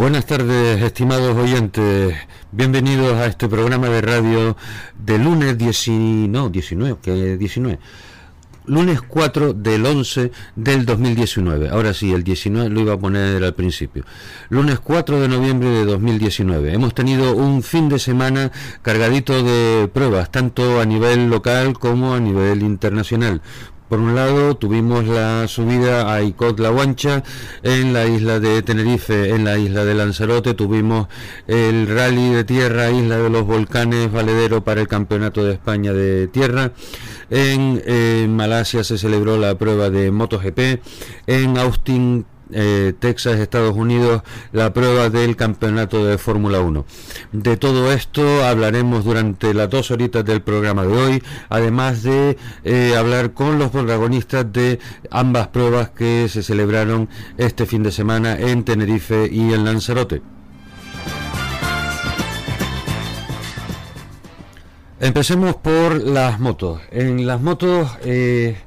Buenas tardes, estimados oyentes. Bienvenidos a este programa de radio de lunes 19, no, 19, que 19. Lunes 4 del 11 del 2019. Ahora sí, el 19 lo iba a poner al principio. Lunes 4 de noviembre de 2019. Hemos tenido un fin de semana cargadito de pruebas, tanto a nivel local como a nivel internacional. Por un lado, tuvimos la subida a Icot La Guancha en la isla de Tenerife, en la isla de Lanzarote. Tuvimos el rally de tierra, Isla de los Volcanes, valedero para el Campeonato de España de Tierra. En, en Malasia se celebró la prueba de MotoGP. En Austin, eh, Texas, Estados Unidos, la prueba del campeonato de Fórmula 1. De todo esto hablaremos durante las dos horitas del programa de hoy, además de eh, hablar con los protagonistas de ambas pruebas que se celebraron este fin de semana en Tenerife y en Lanzarote. Empecemos por las motos. En las motos eh,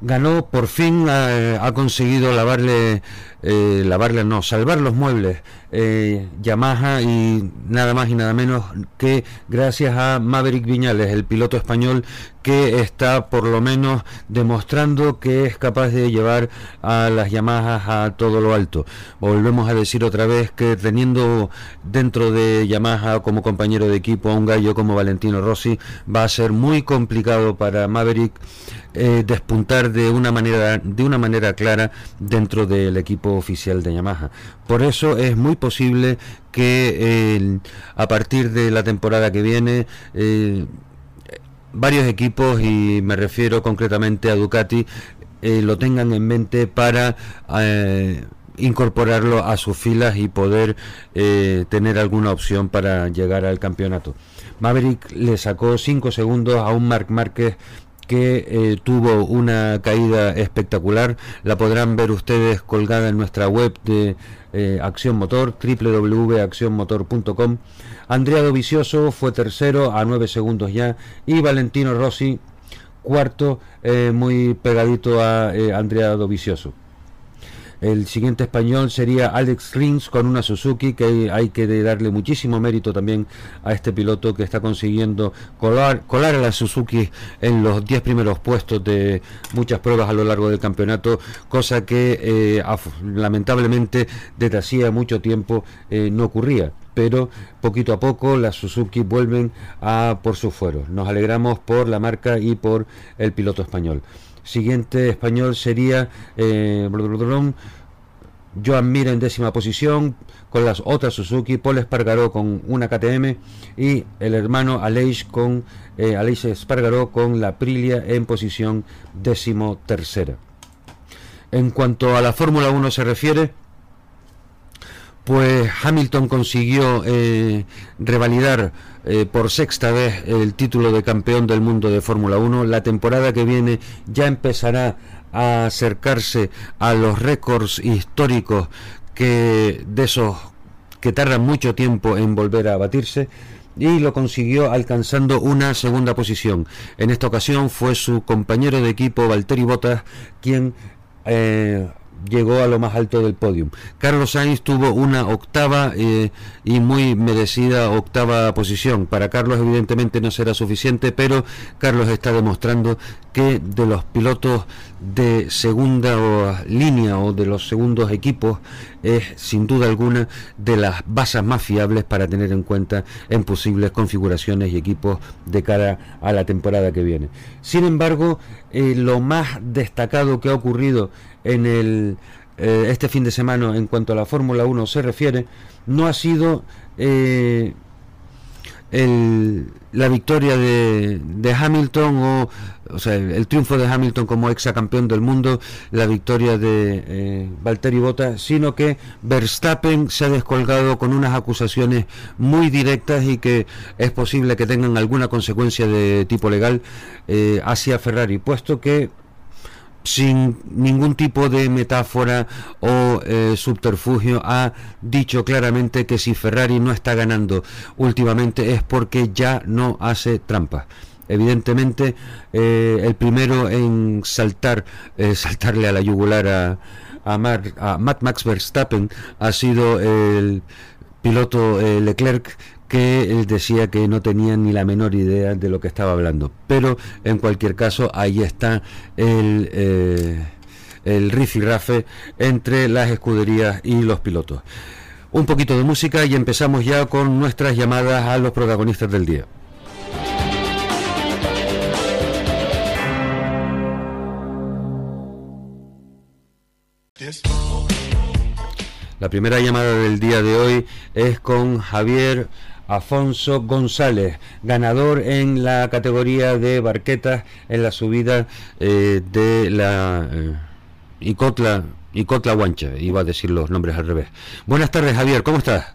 ganó, por fin ha, conseguido lavarle, eh, lavarle, no, salvar los muebles eh, Yamaha y nada más y nada menos que gracias a Maverick Viñales, el piloto español que está por lo menos demostrando que es capaz de llevar a las Yamaha a todo lo alto. Volvemos a decir otra vez que teniendo dentro de Yamaha como compañero de equipo a un gallo como Valentino Rossi va a ser muy complicado para Maverick eh, despuntar de una manera de una manera clara dentro del equipo oficial de Yamaha. Por eso es muy posible que eh, a partir de la temporada que viene eh, varios equipos y me refiero concretamente a Ducati lo tengan en mente para incorporarlo a sus filas y poder tener alguna opción para llegar al campeonato. Maverick le sacó 5 segundos a un Marc Márquez que eh, tuvo una caída espectacular. La podrán ver ustedes colgada en nuestra web de eh, Acción Motor, www.accionmotor.com. Andrea Dovicioso fue tercero a nueve segundos ya y Valentino Rossi cuarto, eh, muy pegadito a Andrea Dovicioso. El siguiente español sería Alex Rins con una Suzuki, que hay que darle muchísimo mérito también a este piloto que está consiguiendo colar, colar a la Suzuki en los 10 primeros puestos de muchas pruebas a lo largo del campeonato, cosa que eh, lamentablemente desde hacía mucho tiempo eh, no ocurría pero poquito a poco las Suzuki vuelven a por sus fueros. Nos alegramos por la marca y por el piloto español. Siguiente español sería eh, Joan Mir en décima posición con las otras Suzuki, Paul Espargaró con una KTM y el hermano Aleix con eh, Espargaró con la Aprilia en posición décimo tercera. En cuanto a la Fórmula 1 se refiere, pues Hamilton consiguió eh, revalidar eh, por sexta vez el título de campeón del mundo de Fórmula 1. La temporada que viene ya empezará a acercarse a los récords históricos que de esos que tardan mucho tiempo en volver a batirse y lo consiguió alcanzando una segunda posición. En esta ocasión fue su compañero de equipo Valtteri Bottas quien eh, llegó a lo más alto del podium. Carlos Sainz tuvo una octava eh, y muy merecida octava posición. Para Carlos evidentemente no será suficiente, pero Carlos está demostrando que de los pilotos de segunda línea o de los segundos equipos es sin duda alguna de las bases más fiables para tener en cuenta en posibles configuraciones y equipos de cara a la temporada que viene. Sin embargo, eh, lo más destacado que ha ocurrido en el, eh, este fin de semana en cuanto a la Fórmula 1 se refiere, no ha sido eh, el, la victoria de, de Hamilton o, o sea, el triunfo de Hamilton como campeón del mundo, la victoria de eh, Valtteri Bottas, sino que Verstappen se ha descolgado con unas acusaciones muy directas y que es posible que tengan alguna consecuencia de tipo legal eh, hacia Ferrari, puesto que sin ningún tipo de metáfora o eh, subterfugio, ha dicho claramente que si Ferrari no está ganando últimamente es porque ya no hace trampa. Evidentemente, eh, el primero en saltar, eh, saltarle a la yugular a, a, Matt Max Verstappen ha sido el piloto eh, Leclerc que él decía que no tenía ni la menor idea de lo que estaba hablando. Pero en cualquier caso, ahí está el, eh, el rifirrafe entre las escuderías y los pilotos. Un poquito de música y empezamos ya con nuestras llamadas a los protagonistas del día. La primera llamada del día de hoy es con Javier Afonso González, ganador en la categoría de barquetas en la subida eh, de la eh, Icotla, Icotla Guancha, iba a decir los nombres al revés. Buenas tardes, Javier, ¿cómo estás?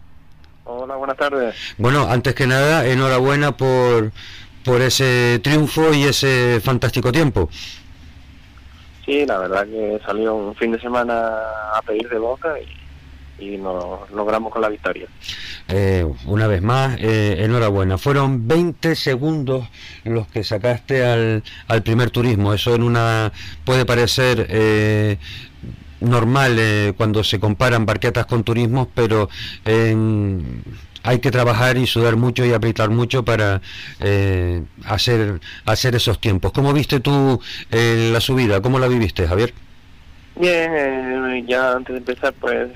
Hola, buenas tardes. Bueno, antes que nada, enhorabuena por, por ese triunfo y ese fantástico tiempo. Sí, la verdad que salió un fin de semana a pedir de boca y y nos logramos con la victoria. Eh, una vez más, eh, enhorabuena. Fueron 20 segundos los que sacaste al, al primer turismo. Eso en una puede parecer eh, normal cuando se comparan barquetas con turismos, pero hay que trabajar y sudar mucho y apretar mucho para hacer, hacer esos tiempos. ¿Cómo viste tú la subida? ¿Cómo la viviste, Javier? Bien, ya antes de empezar, pues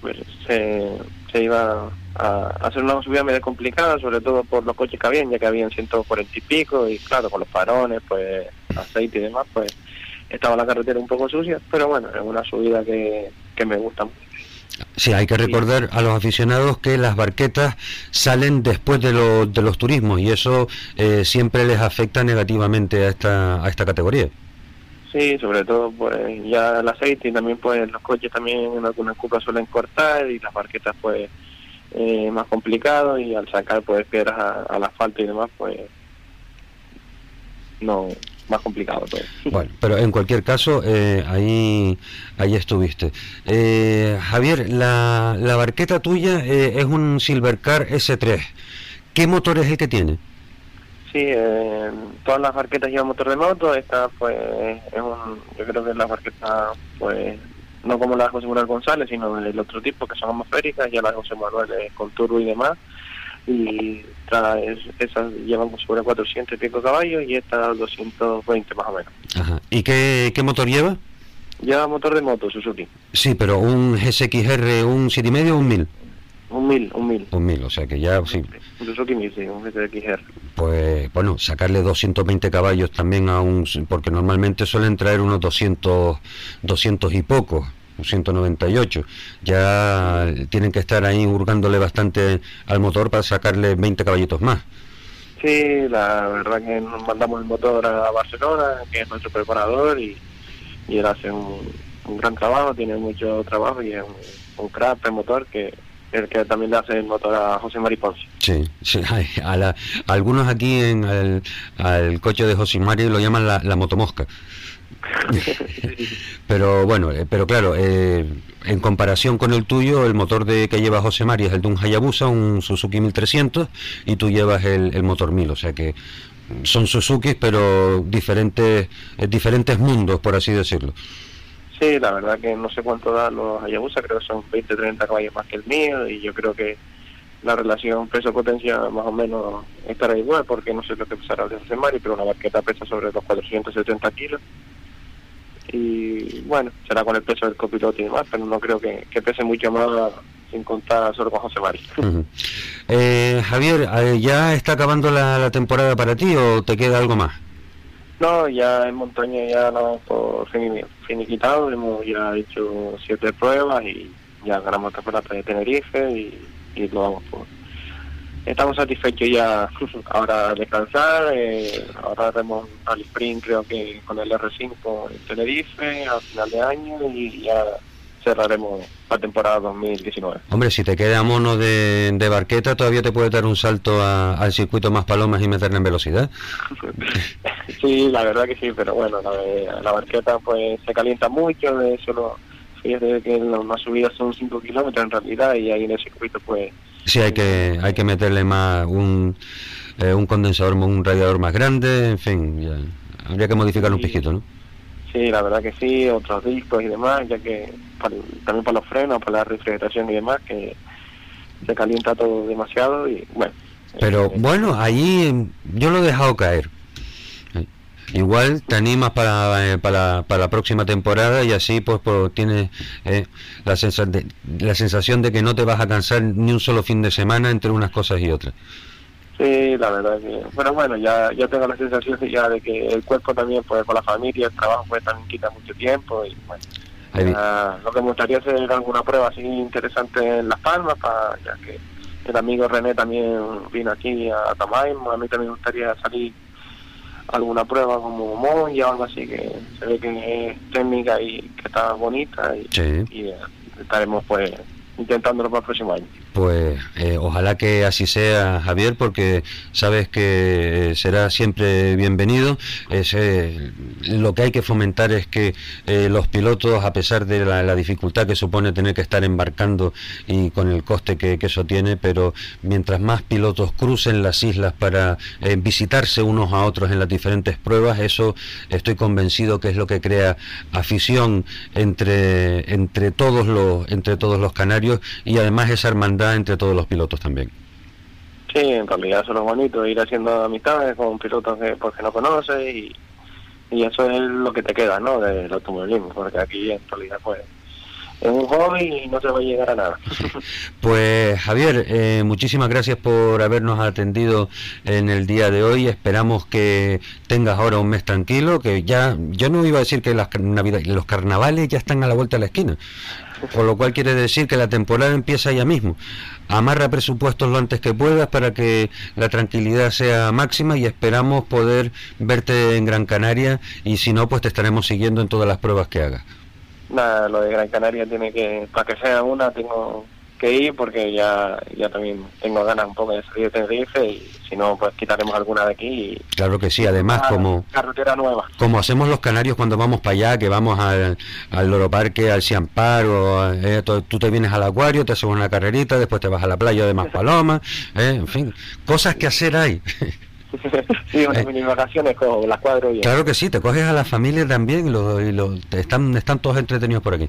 pues se, iba a hacer una subida medio complicada, sobre todo por los coches que habían, ya que habían 140 y pico, y claro, con los farones, pues aceite y demás, pues estaba la carretera un poco sucia, pero bueno, es una subida que, que me gusta mucho. Sí, hay que recordar a los aficionados que las barquetas salen después de, de los turismos y eso eh, siempre les afecta negativamente a esta, a esta categoría. Sí, sobre todo pues ya el aceite y también pues los coches también en algunas curvas suelen cortar y las barquetas pues eh, más complicado y al sacar pues piedras al asfalto y demás pues no más complicado todo. Bueno, pero en cualquier caso eh, ahí ahí estuviste. Eh, Javier, la, la barqueta tuya eh, es un Silvercar S3. ¿Qué motor es el que tiene? Sí, eh, todas las barquetas llevan motor de moto, esta pues es un, yo creo que es la barqueta pues no como la de José Manuel González, sino del otro tipo que son atmosféricas, ya la de José Manuel es con turbo y demás, y esas llevan sobre 400 y pico caballos y esta 220 más o menos. Ajá. ¿Y qué, qué motor lleva? Lleva motor de moto, Suzuki. Sí, pero un GSXR, un 7,5 o un 1000. Un 1000, un 1000. Un 1000, o sea que ya sí. Un Suzuki 1000, sí, un GSXR pues bueno, sacarle 220 caballos también a un, porque normalmente suelen traer unos 200, 200 y pocos, 198. Ya tienen que estar ahí hurgándole bastante al motor para sacarle 20 caballitos más. Sí, la verdad que nos mandamos el motor a Barcelona, que es nuestro preparador, y, él hace un, gran trabajo, tiene mucho trabajo y es un, un crack el motor que el que también le hace el motor a José Mari Ponce. Sí, sí a, algunos aquí en el, al coche de José Mari lo llaman la, la motomosca. pero bueno, eh, pero claro, eh, en comparación con el tuyo, el motor de que lleva José Mari es el de un Hayabusa, un Suzuki 1300, y tú llevas el, el motor 1000, o sea que son Suzuki, pero diferentes, eh, diferentes mundos, por así decirlo. La verdad que no sé cuánto dan los Hayabusa, creo que son 20, 30 caballos más que el mío y yo creo que la relación peso-potencia más o menos estará igual porque no sé lo que pesará el de José Mari, pero una barqueta pesa sobre los 470 kilos y bueno, será con el peso del copiloto y demás, pero no creo que, pese mucho más sin contar solo con José Mari. eh, Javier, eh, ¿ya está acabando la temporada para ti o te queda algo más? No, ya en montaña ya no por finiquitado, hemos ya hecho siete pruebas y ya ganamos campeonato de Tenerife y, y lo vamos por. Estamos satisfechos ya ahora descansar, eh, ahora haremos al sprint creo que con el R5 en Tenerife a final de año y ya cerraremos la temporada 2019. Hombre, si te queda mono de, de barqueta, todavía te puede dar un salto al circuito más palomas y meterle en velocidad. sí, la verdad que sí, pero bueno, la, la barqueta pues se calienta mucho, de solo fíjate que las subidas son 5 kilómetros en realidad y ahí en el circuito pues... Sí, hay que, hay que meterle más un, eh, un condensador, un radiador más grande, en fin, habría que modificar un pijito, ¿no? Sí, la verdad que sí, otros discos y demás, ya que también para los frenos, para la refrigeración y demás, que se calienta todo demasiado y bueno. Pero eh, bueno, ahí yo lo he dejado caer. Igual te animas para, eh, para, para, la próxima temporada y así pues, pues tienes eh, la, la sensación de que no te vas a cansar ni un solo fin de semana entre unas cosas y otras. Sí, la verdad que, bueno, bueno, ya, ya tengo la sensación ya de que el cuerpo también, pues con la familia, el trabajo pues también quita mucho tiempo y bueno, lo que me gustaría hacer alguna prueba así interesante en Las Palmas, para, ya que el amigo René también vino aquí a Tamay, a mí también me gustaría salir alguna prueba como Monja o algo así, que se ve que es técnica y que está bonita y, y estaremos pues intentándolo para el próximo año. Pues eh, ojalá que así sea, Javier, porque sabes que será siempre bienvenido. Es, eh, lo que hay que fomentar es que eh, los pilotos, a pesar de la, dificultad que supone tener que estar embarcando y con el coste que, eso tiene, pero mientras más pilotos crucen las islas para visitarse unos a otros en las diferentes pruebas, eso estoy convencido que es lo que crea afición entre, entre, todos, los, entre todos los canarios y además esa hermandad entre todos los pilotos también. Sí, en realidad eso es lo bonito, ir haciendo amistades con pilotos que, porque no conoces y, y eso es lo que te queda, ¿no? Del automovilismo, porque aquí en realidad pues es un hobby y no se va a llegar a nada. Pues Javier, eh, muchísimas gracias por habernos atendido en el día de hoy. Esperamos que tengas ahora un mes tranquilo, que ya, yo no iba a decir que las navidad, los carnavales ya están a la vuelta de la esquina. Con lo cual quiere decir que la temporada empieza ya mismo. Amarra presupuestos lo antes que puedas para que la tranquilidad sea máxima y esperamos poder verte en Gran Canaria y si no, pues te estaremos siguiendo en todas las pruebas que hagas. Nada, lo de Gran Canaria tiene que, para que sea una, tengo que ir porque ya, ya también tengo ganas un poco de salir de Tenerife y si no, pues quitaremos alguna de aquí. claro que sí, además como... Carretera nueva. Como hacemos los canarios cuando vamos para allá, que vamos al, al Loro Parque, al Ciampar, o, eh, tú te vienes al acuario, te haces una carrerita, después te vas a la playa de Maspalomas, eh, en fin, cosas que hacer hay. sí, unas mini vacaciones con las cuadros. Claro que sí, te coges a la familia también y, lo, y lo, están, están todos entretenidos por aquí.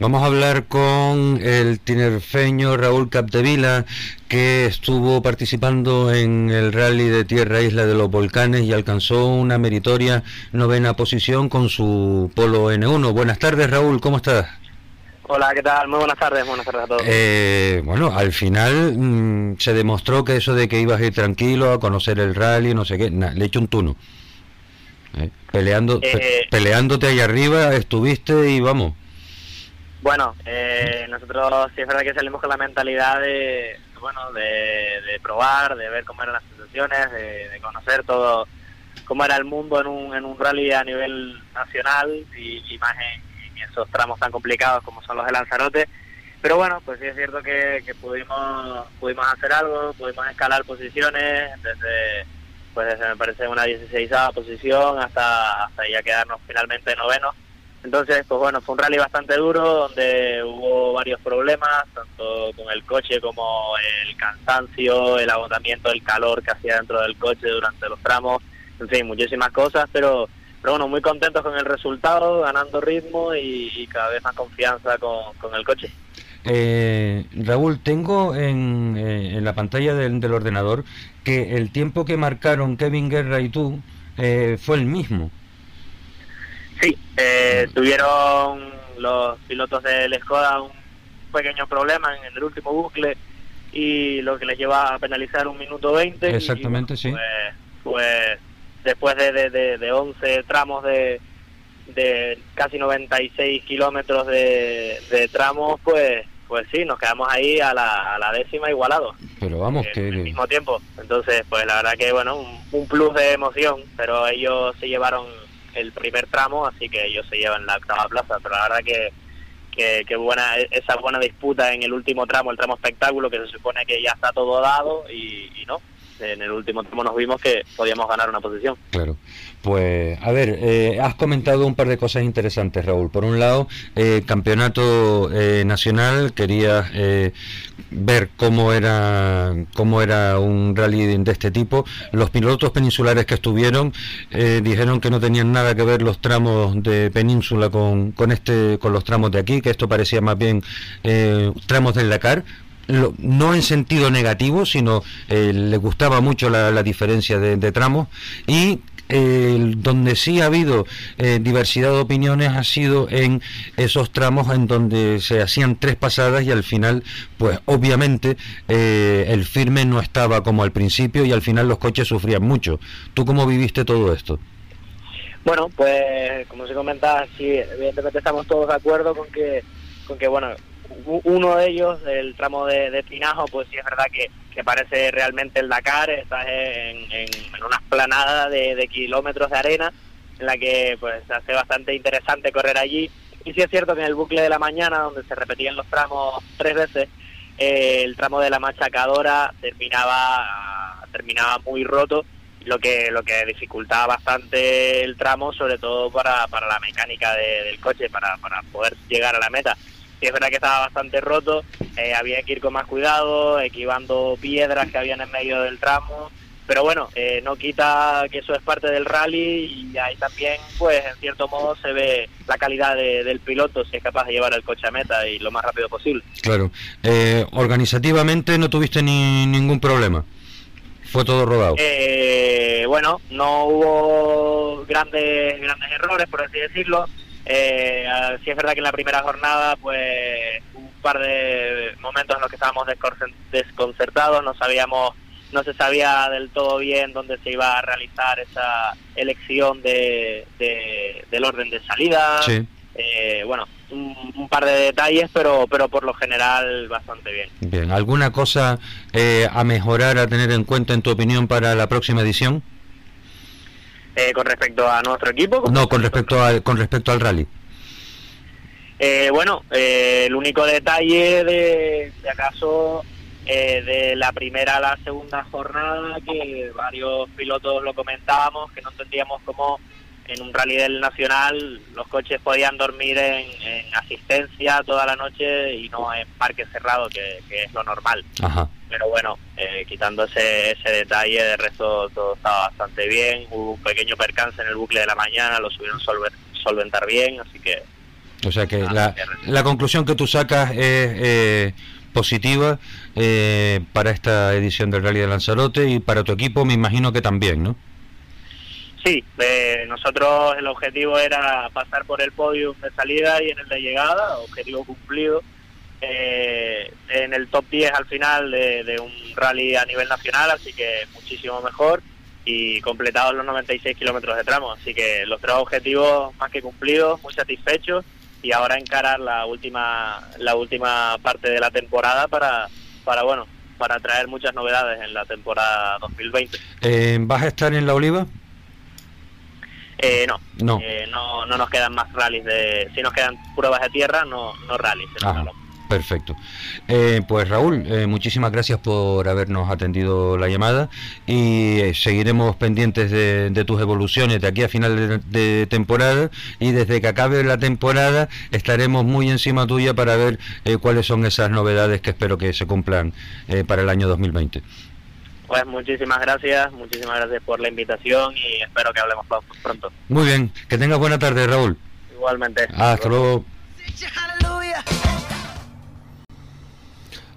Vamos a hablar con el tinerfeño Raúl Capdevila, que estuvo participando en el rally de Tierra Isla de los Volcanes y alcanzó una meritoria novena posición con su Polo N1. Buenas tardes, Raúl, ¿cómo estás? Hola, ¿qué tal? Muy buenas tardes, buenas tardes a todos. Eh, bueno, al final mm, se demostró que eso de que ibas a ir tranquilo a conocer el rally, no sé qué, le echo un tuno. Eh, peleando, eh, peleándote ahí arriba estuviste y vamos. Bueno, eh, nosotros sí es verdad que salimos con la mentalidad de, bueno, de, probar, de ver cómo eran las sensaciones, de, conocer todo, cómo era el mundo en un, en un rally a nivel nacional y, más en, esos tramos tan complicados como son los de Lanzarote. Pero bueno, pues sí es cierto que, pudimos pudimos hacer algo, pudimos escalar posiciones desde pues me parece una 16 posición hasta hasta ya quedarnos finalmente noveno entonces, pues bueno, fue un rally bastante duro donde hubo varios problemas, tanto con el coche como el cansancio, el agotamiento, el calor que hacía dentro del coche durante los tramos, en fin, muchísimas cosas, pero, pero bueno, muy contentos con el resultado, ganando ritmo y, cada vez más confianza con, el coche. Eh, Raúl, tengo en, eh, en la pantalla del, del, ordenador que el tiempo que marcaron Kevin Guerra y tú eh, fue el mismo. Sí, eh, tuvieron los pilotos del Skoda un pequeño problema en el último bucle y lo que les lleva a penalizar un minuto 20. Exactamente, sí. Pues, pues, después de, de, de, 11 tramos de, de casi 96 kilómetros de, de tramos, pues pues sí, nos quedamos ahí a la, a la décima igualado. Pero vamos, eh, que... Al mismo tiempo. Entonces, pues la verdad que, bueno, un, un plus de emoción, pero ellos se llevaron el primer tramo, así que ellos se llevan la octava plaza, pero la verdad que, que, buena esa buena disputa en el último tramo, el tramo espectáculo, que se supone que ya está todo dado y, y no, en el último tramo nos vimos que podíamos ganar una posición. Claro. Pues, a ver, eh, has comentado un par de cosas interesantes, Raúl. Por un lado, eh, campeonato eh, nacional, querías ver cómo era, cómo era un rally de este tipo. Los pilotos peninsulares que estuvieron dijeron que no tenían nada que ver los tramos de península con, con, este, con los tramos de aquí, que esto parecía más bien tramos del Dakar no en sentido negativo, sino eh, le gustaba mucho la, diferencia de, tramos y donde sí ha habido eh, diversidad de opiniones ha sido en esos tramos en donde se hacían tres pasadas y al final, pues obviamente eh, el firme no estaba como al principio y al final los coches sufrían mucho. ¿Tú cómo viviste todo esto? Bueno, pues como se comentaba, sí, evidentemente estamos todos de acuerdo con que, con que bueno, uno de ellos, el tramo de, Pinajo, pues sí es verdad que, parece realmente el Dakar, está en, una esplanada de, kilómetros de arena, en la que pues hace bastante interesante correr allí. Y sí es cierto que en el bucle de la mañana, donde se repetían los tramos tres veces, eh, el tramo de la machacadora terminaba, terminaba muy roto, lo que, lo que dificultaba bastante el tramo, sobre todo para, para la mecánica del coche, para, para poder llegar a la meta sí es verdad que estaba bastante roto, eh, había que ir con más cuidado, equivando piedras que habían en medio del tramo, pero bueno, eh, no quita que eso es parte del rally y ahí también, pues en cierto modo se ve la calidad del piloto si es capaz de llevar el coche a meta y lo más rápido posible. Claro, eh, organizativamente no tuviste ni ningún problema. Fue todo rodado. bueno, no hubo grandes grandes errores, por así decirlo. Eh, sí es verdad que en la primera jornada, pues un par de momentos en los que estábamos desconcertados, no sabíamos, no se sabía del todo bien dónde se iba a realizar esa elección de, del orden de salida. Eh, bueno, un, par de detalles, pero, pero por lo general bastante bien. Bien, ¿alguna cosa eh, a mejorar, a tener en cuenta en tu opinión para la próxima edición? Eh, con respecto a nuestro equipo. No, con respecto al, con respecto al rally. Eh, bueno, eh, el único detalle de, de acaso de la primera a la segunda jornada, que varios pilotos lo comentábamos, que no entendíamos cómo en un rally del Nacional los coches podían dormir en, asistencia toda la noche y no en parque cerrado, que, es lo normal. Pero bueno, eh, quitando ese, detalle, de resto todo estaba bastante bien. Hubo un pequeño percance en el bucle de la mañana, lo subieron solver, solventar bien, así que... O sea que la, la, conclusión que tú sacas es eh, positiva eh, para esta edición del Rally de Lanzarote y para tu equipo me imagino que también, ¿no? Sí, eh, nosotros el objetivo era pasar por el podio de salida y en el de llegada, objetivo cumplido. Eh, en el top 10 al final de, un rally a nivel nacional, así que muchísimo mejor y completados los 96 kilómetros de tramo. Así que los tres objetivos más que cumplidos, muy satisfechos y ahora encarar la última la última parte de la temporada para para bueno para traer muchas novedades en la temporada 2020. Eh, ¿Vas a estar en la Oliva? Eh, no, no. Eh, no, no nos quedan más rallies de, si nos quedan pruebas de tierra, no, no rallies. Perfecto. Eh, pues Raúl, eh, muchísimas gracias por habernos atendido la llamada y seguiremos pendientes de, tus evoluciones de aquí a final de, temporada y desde que acabe la temporada estaremos muy encima tuya para ver cuáles son esas novedades que espero que se cumplan para el año 2020. Pues muchísimas gracias, muchísimas gracias por la invitación y espero que hablemos pronto. Muy bien, que tengas buena tarde, Raúl. Igualmente. Hasta luego.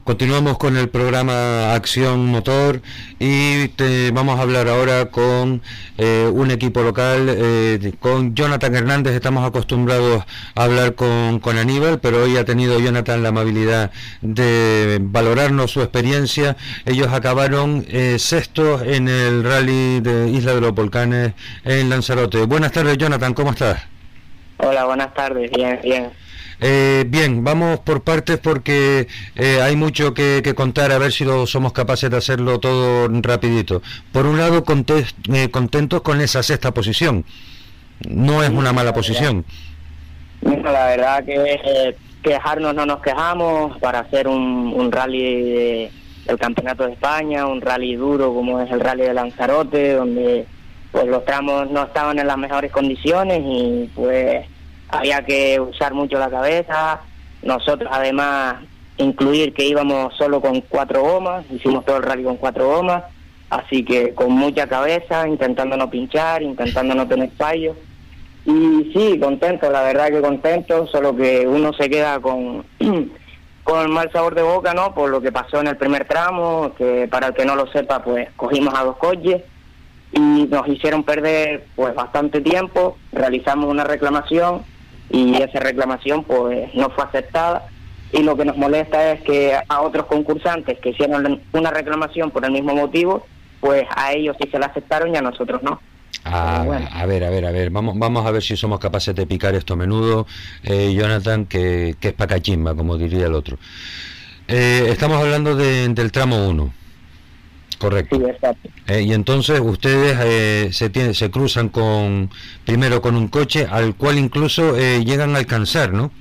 Continuamos con el programa Acción Motor y te vamos a hablar ahora con eh, un equipo local, eh, con Jonathan Hernández. Estamos acostumbrados a hablar con, con, Aníbal, pero hoy ha tenido Jonathan la amabilidad de valorarnos su experiencia. Ellos acabaron eh, sextos en el rally de Isla de los Volcanes en Lanzarote. Buenas tardes, Jonathan, ¿cómo estás? Hola, buenas tardes, bien, bien. Eh, bien, vamos por partes porque eh, hay mucho que, contar, a ver si lo somos capaces de hacerlo todo rapidito. Por un lado, eh, contentos con esa sexta posición. No es una mala posición. la verdad que quejarnos no nos quejamos para hacer un, rally del Campeonato de España, un rally duro como es el rally de Lanzarote, donde pues los tramos no estaban en las mejores condiciones y pues había que usar mucho la cabeza. Nosotros además incluir que íbamos solo con cuatro gomas, hicimos todo el rally con cuatro gomas, así que con mucha cabeza, intentando no pinchar, intentando no tener fallos. Y sí, contento, la verdad que contento, solo que uno se queda con, con el mal sabor de boca, ¿no? Por lo que pasó en el primer tramo, que para el que no lo sepa, pues cogimos a dos coches y nos hicieron perder pues bastante tiempo, realizamos una reclamación y esa reclamación pues no fue aceptada y lo que nos molesta es que a otros concursantes que hicieron una reclamación por el mismo motivo, pues a ellos sí se la aceptaron y a nosotros no. Ah, a ver, a ver, a ver, vamos, vamos a ver si somos capaces de picar esto a menudo, eh, Jonathan, que, que es pacachimba, como diría el otro. Eh, estamos hablando del tramo 1. Correcto. Sí, exacto. Eh, y entonces ustedes eh, se, tiene, se cruzan con primero con un coche al cual incluso eh, llegan a alcanzar, ¿no?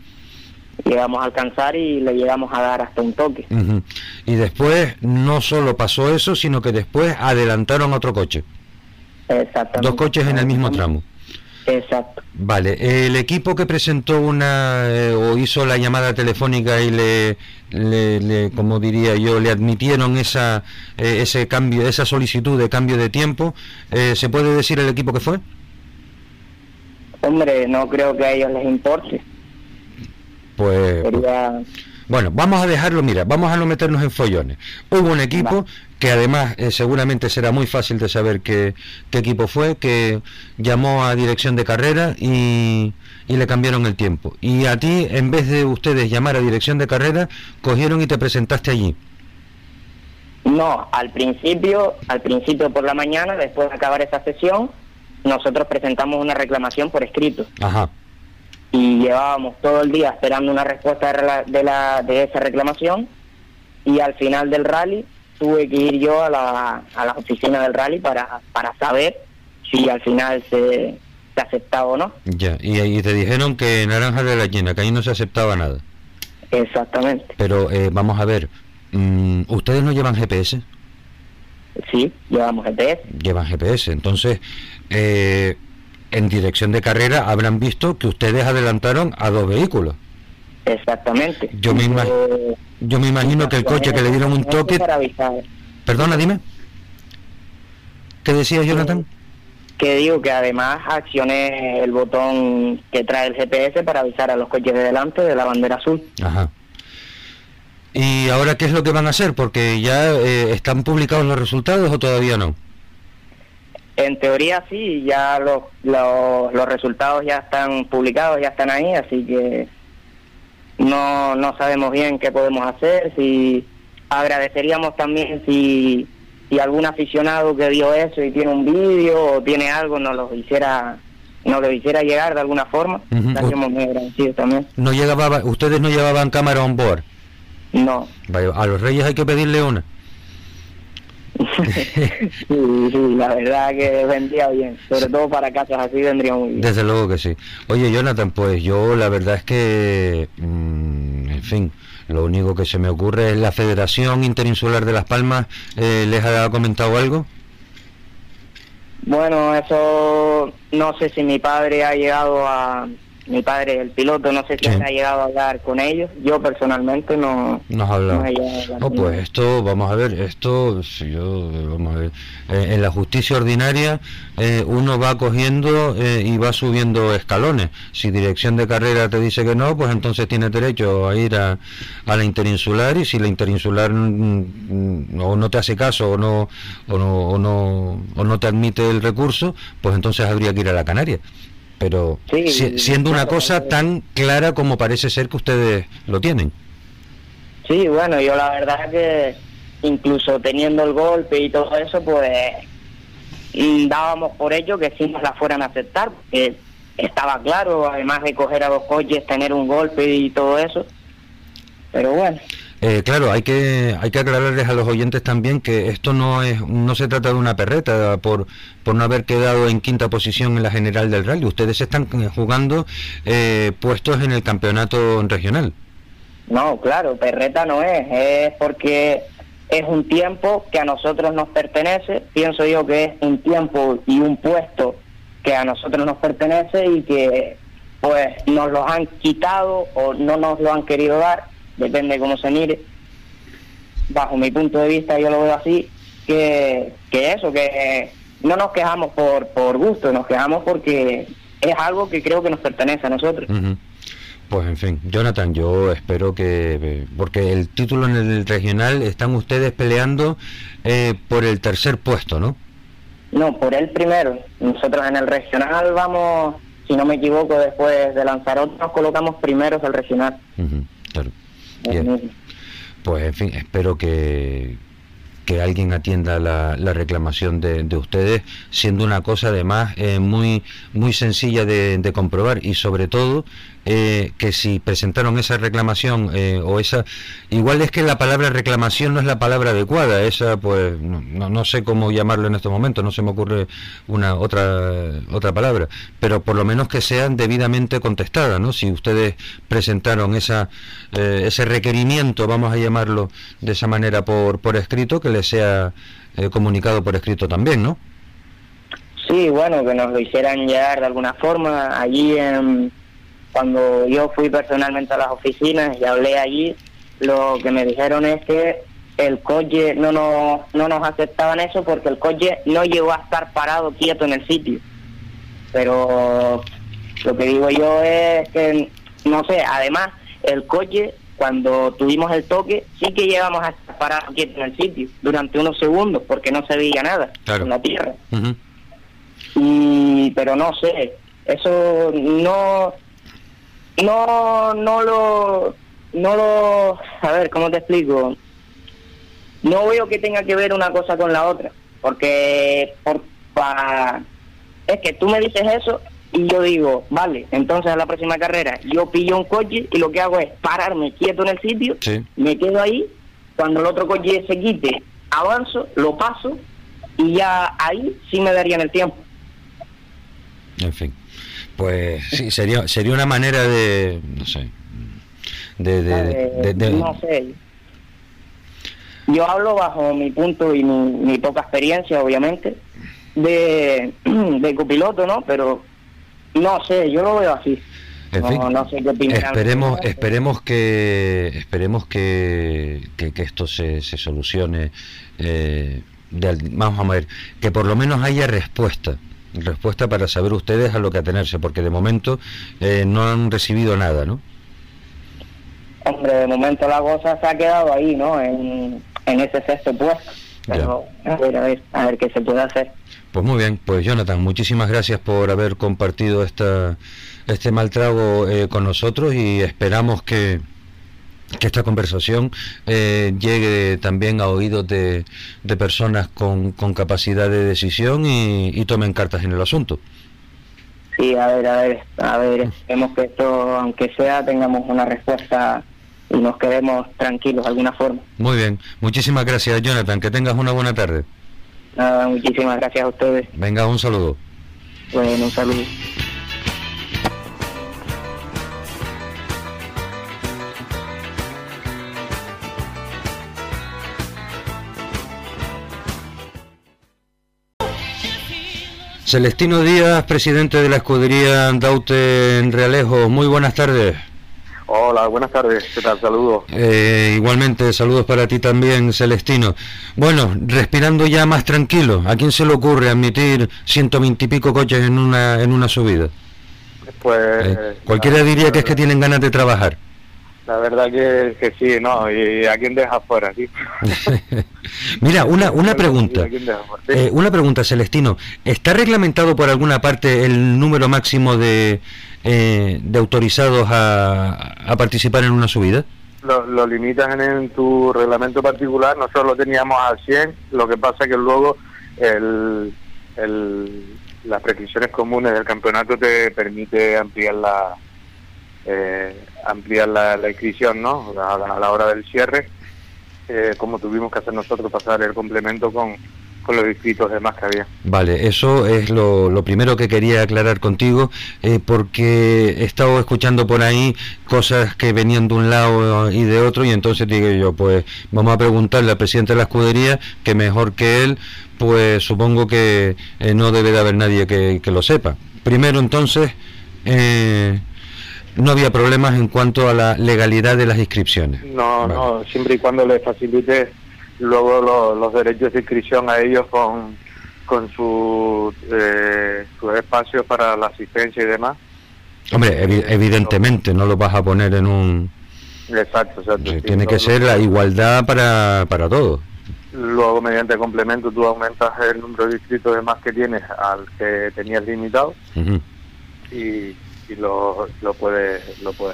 Llegamos a alcanzar y le llegamos a dar hasta un toque. Y después no solo pasó eso, sino que después adelantaron otro coche. Exactamente. Dos coches en el mismo tramo. Exacto. Vale, el equipo que presentó una eh, o hizo la llamada telefónica y le, le, como diría yo, le admitieron esa eh, ese cambio, esa solicitud de cambio de tiempo, eh, ¿se puede decir el equipo que fue? Hombre, no creo que a ellos les importe. Pues bueno, vamos a dejarlo, mira, vamos a no meternos en follones. Hubo un equipo que además eh, seguramente será muy fácil de saber qué, equipo fue, que llamó a dirección de carrera y, y, le cambiaron el tiempo. Y a ti, en vez de ustedes llamar a dirección de carrera, cogieron y te presentaste allí. No, al principio, al principio por la mañana, después de acabar esa sesión, nosotros presentamos una reclamación por escrito. Ajá. Y llevábamos todo el día esperando una respuesta de, de, la, de esa reclamación y al final del rally tuve que ir yo a la, a la oficina del rally para, para saber si al final se, se aceptaba o no. Ya, y, ahí te dijeron que Naranja de la Llena, que ahí no se aceptaba nada. Exactamente. Pero eh, vamos a ver, mm, ¿ustedes no llevan GPS? Sí, llevamos GPS. Llevan GPS, entonces eh, en dirección de carrera habrán visto que ustedes adelantaron a dos vehículos. Exactamente. Yo me imagino... Yo me imagino que el coche que le dieron un toque... Perdona, dime. ¿Qué decías, Jonathan? Que digo que además accioné el botón que trae el GPS para avisar a los coches de delante de la bandera azul. Ajá. ¿Y ahora qué es lo que van a hacer? Porque ya eh, están publicados los resultados o todavía no. En teoría sí, ya los, los, los resultados ya están publicados, ya están ahí, así que no, no sabemos bien qué podemos hacer, si agradeceríamos también si, si algún aficionado que vio eso y tiene un vídeo o tiene algo nos lo hiciera nos lo hiciera llegar de alguna forma, muy agradecidos también. No llegaba, ustedes no llevaban cámara on board. No. a los reyes hay que pedirle una. sí, la verdad que vendría bien, sobre todo para casas así vendría muy bien. Desde luego que sí. Oye, Jonathan, pues yo la verdad es que, mm, en fin, lo único que se me ocurre es la Federación Interinsular de Las Palmas, eh, ¿les ha comentado algo? Bueno, eso no sé si mi padre ha llegado a mi padre, el piloto, no sé si ha llegado a hablar con ellos. Yo personalmente no. Nos ha hablado. No, pues esto, vamos a ver, esto, si yo, vamos a ver, eh, en la justicia ordinaria eh, uno va cogiendo eh, y va subiendo escalones. Si dirección de carrera te dice que no, pues entonces tienes derecho a ir a, a la interinsular y si la interinsular mm, mm, o no te hace caso o no, o no, o no, o no te admite el recurso, pues entonces habría que ir a la Canaria pero siendo una cosa tan clara como parece ser que ustedes lo tienen. Sí, bueno, yo la verdad que incluso teniendo el golpe y todo eso, pues mm, dábamos por ello que sí nos la fueran a aceptar, porque estaba claro, además de coger a los coches, tener un golpe y todo eso. Pero bueno. Eh, claro, hay que hay que aclararles a los oyentes también que esto no es no se trata de una perreta por por no haber quedado en quinta posición en la general del rally. Ustedes están jugando eh, puestos en el campeonato regional. No, claro, perreta no es, es porque es un tiempo que a nosotros nos pertenece, pienso yo que es un tiempo y un puesto que a nosotros nos pertenece y que pues nos los han quitado o no nos lo han querido dar, depende de cómo se mire. Bajo mi punto de vista yo lo veo así, que, que eso, que no nos quejamos por, por gusto, nos quejamos porque es algo que creo que nos pertenece a nosotros. Pues en fin, Jonathan, yo espero que, porque el título en el regional están ustedes peleando eh, por el tercer puesto, ¿no? No, por el primero. Nosotros en el regional vamos, si no me equivoco, después de Lanzarote nos colocamos primeros del regional. claro. Bien. Pues en fin, espero que, que alguien atienda la, reclamación de, ustedes, siendo una cosa además eh, muy, muy sencilla de, de, comprobar y sobre todo eh, que si presentaron esa reclamación eh, o esa igual es que la palabra reclamación no es la palabra adecuada esa pues no, no, sé cómo llamarlo en este momento no se me ocurre una otra otra palabra pero por lo menos que sean debidamente contestadas no si ustedes presentaron esa eh, ese requerimiento vamos a llamarlo de esa manera por por escrito que les sea comunicado por escrito también no sí bueno que nos lo hicieran llegar de alguna forma allí en cuando yo fui personalmente a las oficinas y hablé allí, lo que me dijeron es que el coche no nos, no nos aceptaban eso porque el coche no llegó a estar parado quieto en el sitio. Pero lo que digo yo es que, no sé, además el coche cuando tuvimos el toque sí que llegamos a estar parado quieto en el sitio durante unos segundos porque no se veía nada en la tierra. y Pero no sé, eso no no, no lo, no lo, a ver, ¿cómo te explico? No veo que tenga que ver una cosa con la otra, porque por, es que tú me dices eso y yo digo, vale, entonces a la próxima carrera yo pillo un coche y lo que hago es pararme quieto en el sitio, me quedo ahí, cuando el otro coche se quite, avanzo, lo paso y ya ahí sí me darían el tiempo. En fin. Pues sí, sería, sería una manera de, no sé, de, No sé. Yo hablo bajo mi punto y mi, poca experiencia, obviamente, de, de copiloto, ¿no? Pero no sé, yo lo veo así. no, sé qué esperemos esperemos que esperemos que, que, esto se, se solucione eh, vamos a ver que por lo menos haya respuesta respuesta para saber ustedes a lo que atenerse, porque de momento eh, no han recibido nada, ¿no? Hombre, de momento la cosa se ha quedado ahí, ¿no? En, ese sexto puesto. Pero a ver, a ver, a ver qué se puede hacer. Pues muy bien, pues Jonathan, muchísimas gracias por haber compartido esta, este mal trago eh, con nosotros y esperamos que, que esta conversación eh, llegue también a oídos de, de personas con, con, capacidad de decisión y, tomen cartas en el asunto. Sí, a ver, a ver, a ver, esperemos que esto, aunque sea, tengamos una respuesta y nos quedemos tranquilos de alguna forma. Muy bien, muchísimas gracias Jonathan, que tengas una buena tarde. Nada, muchísimas gracias a ustedes. Venga, un saludo. Bueno, un saludo. Celestino Díaz, presidente de la escudería Daute en Realejo. Muy buenas tardes. Hola, buenas tardes. ¿Qué tal? Saludos. Eh, igualmente, saludos para ti también, Celestino. Bueno, respirando ya más tranquilo. ¿A quién se le ocurre admitir ciento veintipico coches en una en una subida? Pues eh, cualquiera diría que es que tienen ganas de trabajar. La verdad que, sí, ¿no? ¿Y a quién deja fuera? Sí. Mira, una, una pregunta. Eh, una pregunta, Celestino. ¿Está reglamentado por alguna parte el número máximo de, eh, de autorizados a, a, participar en una subida? Lo, lo limitas en, tu reglamento particular. Nosotros lo teníamos al 100. Lo que pasa que luego el, el, las prescripciones comunes del campeonato te permite ampliar la eh, ampliar la, inscripción ¿no? A la, hora del cierre, eh, como tuvimos que hacer nosotros pasar el complemento con, con los distritos demás que había. Vale, eso es lo, lo primero que quería aclarar contigo, eh, porque he estado escuchando por ahí cosas que venían de un lado y de otro, y entonces digo yo, pues vamos a preguntarle al presidente de la escudería, que mejor que él, pues supongo que eh, no debe de haber nadie que, que lo sepa. Primero entonces, eh, no había problemas en cuanto a la legalidad de las inscripciones. No, no, siempre y cuando le facilite luego los derechos de inscripción a ellos con, con su, eh, sus espacios para la asistencia y demás. Hombre, evidentemente no lo vas a poner en un... Exacto, exacto. tiene que ser la igualdad para, para todos. Luego, mediante complemento, tú aumentas el número de inscritos de más que tienes al que tenías limitado y, lo, puedes,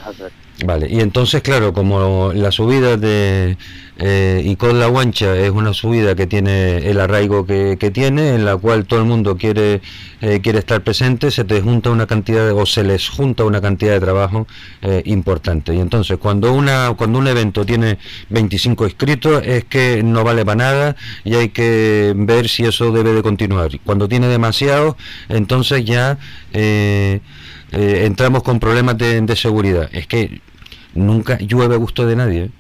hacer. Vale, y entonces, claro, como la subida de eh, y con la guancha es una subida que tiene el arraigo que, que tiene, en la cual todo el mundo quiere eh, quiere estar presente, se te junta una cantidad o se les junta una cantidad de trabajo eh, importante. Y entonces, cuando una cuando un evento tiene 25 inscritos, es que no vale para nada y hay que ver si eso debe de continuar. Cuando tiene demasiado, entonces ya eh, entramos con problemas de, de, seguridad. Es que nunca llueve a gusto de nadie. ¿eh?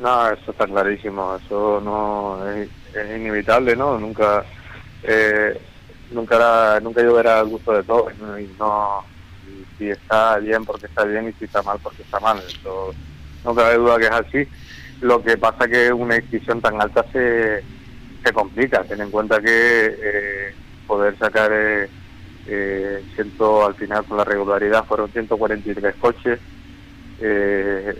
No, eso está clarísimo. Eso no es, inevitable, ¿no? Nunca eh, nunca nunca lloverá a gusto de todos. Y no si está bien porque está bien y si está mal porque está mal. Eso no cabe duda que es así. Lo que pasa que una decisión tan alta se, se complica. Ten en cuenta que eh, poder sacar eh, eh, ciento, al final con la regularidad fueron 143 coches eh,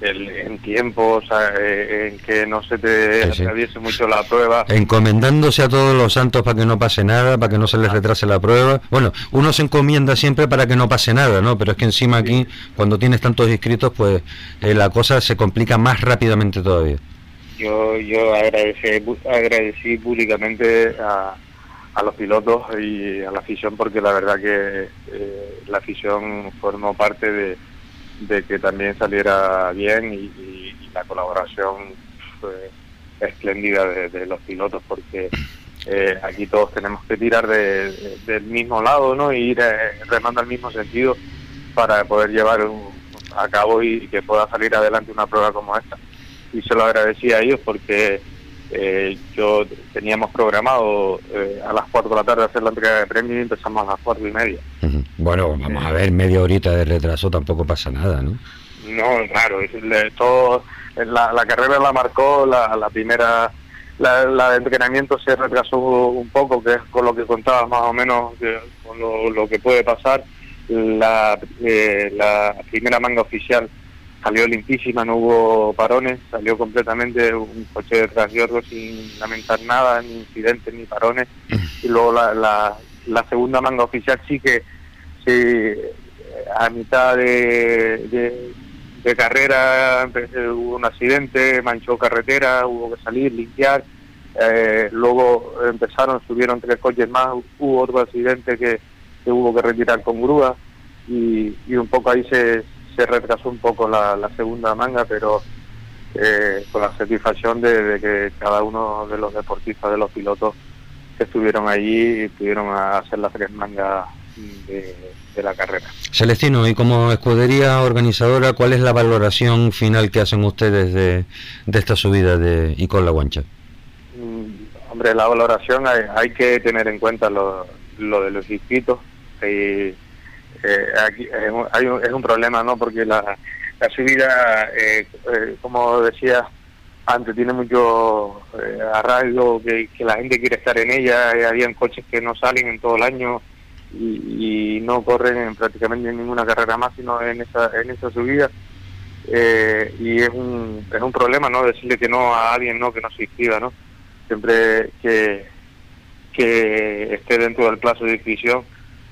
el, en tiempo, o sea, eh, en que no se te Sí, sí. atraviese mucho la prueba. Encomendándose a todos los santos para que no pase nada, para que no se les retrase la prueba. Bueno, uno se encomienda siempre para que no pase nada, ¿no? Pero es que encima aquí, cuando tienes tantos inscritos, pues eh, la cosa se complica más rápidamente todavía. Yo yo agradecí, agradecí públicamente a, a los pilotos y a la afición porque la verdad que eh, la afición formó parte de, que también saliera bien y, y, y la colaboración fue espléndida de, los pilotos porque eh, aquí todos tenemos que tirar de, de, del mismo lado ¿no? y ir eh, remando al mismo sentido para poder llevar un, a cabo y que pueda salir adelante una prueba como esta y se lo agradecí a ellos porque eh, yo teníamos programado eh, a las 4 de la tarde hacer la entrega de premios y empezamos a las 4 y media. Uh -huh. Bueno, vamos a ver, media horita de retraso tampoco pasa nada, ¿no? No, claro, es, todo, la, la, carrera la marcó, la, la primera, la, la, de entrenamiento se retrasó un poco, que es con lo que contabas más o menos, que, con lo, lo, que puede pasar. La, eh, la primera manga oficial salió limpísima, no hubo parones, salió completamente un coche detrás de otro sin lamentar nada, ni incidentes ni parones. Y luego la, la, la segunda manga oficial sí que sí, a mitad de, de, de carrera hubo un accidente, manchó carretera, hubo que salir, limpiar. Eh, luego empezaron, subieron tres coches más, hubo otro accidente que, que hubo que retirar con grúa y, y un poco ahí se, se retrasó un poco la, la segunda manga, pero eh, con la satisfacción de, de, que cada uno de los deportistas, de los pilotos que estuvieron allí, pudieron hacer las tres mangas de, de, la carrera. Celestino, y como escudería organizadora, ¿cuál es la valoración final que hacen ustedes de, de esta subida de y con la guancha? Mm, hombre, la valoración hay, hay que tener en cuenta lo, lo de los inscritos. Y, eh, aquí es un, hay un, es un problema, ¿no? Porque la, la subida, eh, eh, como decía antes, tiene mucho eh, arraigo, que, que, la gente quiere estar en ella. habían coches que no salen en todo el año y, no corren en prácticamente en ninguna carrera más, sino en esa, en esa subida. Eh, y es un, es un problema, ¿no? Decirle que no a alguien, ¿no? Que no se inscriba, ¿no? Siempre que, que esté dentro del plazo de inscripción,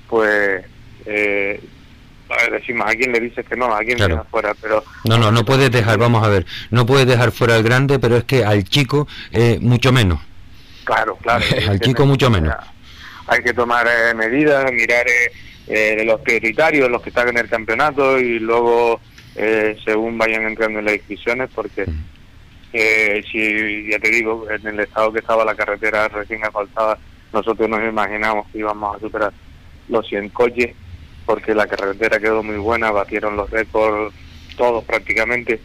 pues eh, a ver, decimos a quién le dices que no, a quién claro. fuera, pero no, no, no puedes dejar, vamos a ver, no puedes dejar fuera al grande, pero es que al chico eh, mucho menos. Claro, claro. al chico mucho menos. Hay que tomar eh, medidas, mirar eh, los prioritarios, los que están en el campeonato y luego según vayan entrando en las inscripciones, porque Eh, si ya te digo, en el estado que estaba la carretera recién asfaltada, nosotros nos imaginamos que íbamos a superar los 100 coches porque la carretera quedó muy buena, batieron los récords todos prácticamente.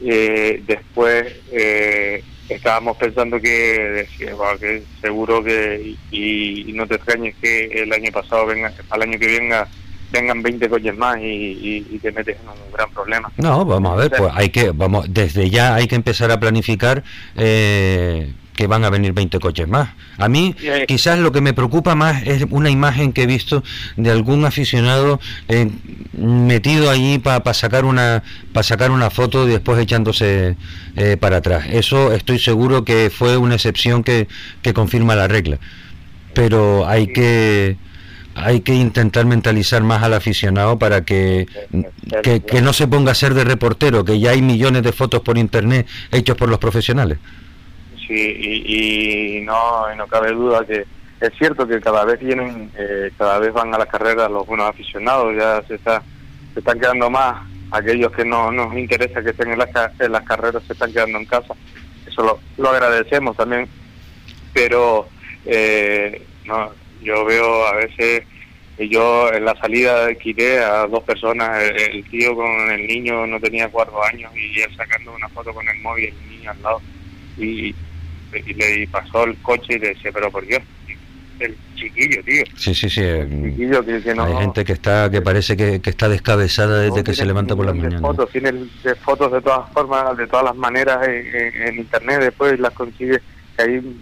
Eh, después eh, estábamos pensando que, que seguro que, y, no te extrañes que el año pasado venga, al año que venga vengan 20 coches más y, y, te metes en un gran problema. No, vamos a ver, pues hay que, vamos, desde ya hay que empezar a planificar eh, que van a venir 20 coches más. A mí quizás lo que me preocupa más es una imagen que he visto de algún aficionado eh, metido allí para sacar una para sacar una foto y después echándose eh, para atrás. Eso estoy seguro que fue una excepción que, que confirma la regla. Pero hay que hay que intentar mentalizar más al aficionado para que, que, que, no se ponga a ser de reportero, que ya hay millones de fotos por internet hechos por los profesionales y, no, no cabe duda que es cierto que cada vez vienen, eh, cada vez van a las carreras los buenos aficionados, ya se, está, se están quedando más, aquellos que no nos interesa que estén en las, en las carreras se están quedando en casa, eso lo, lo agradecemos también, pero eh, no, yo veo a veces yo en la salida quité a dos personas, el, tío con el niño no tenía cuatro años y él sacando una foto con el móvil, el niño al lado. Y, y le pasó el coche y le decía, pero por Dios, el chiquillo, tío. Sí, sí, sí. chiquillo que, Hay gente que está que parece que, está descabezada desde que se levanta por la mañana. Fotos, tiene de fotos de todas formas, de todas las maneras en, internet, después las consigue. Hay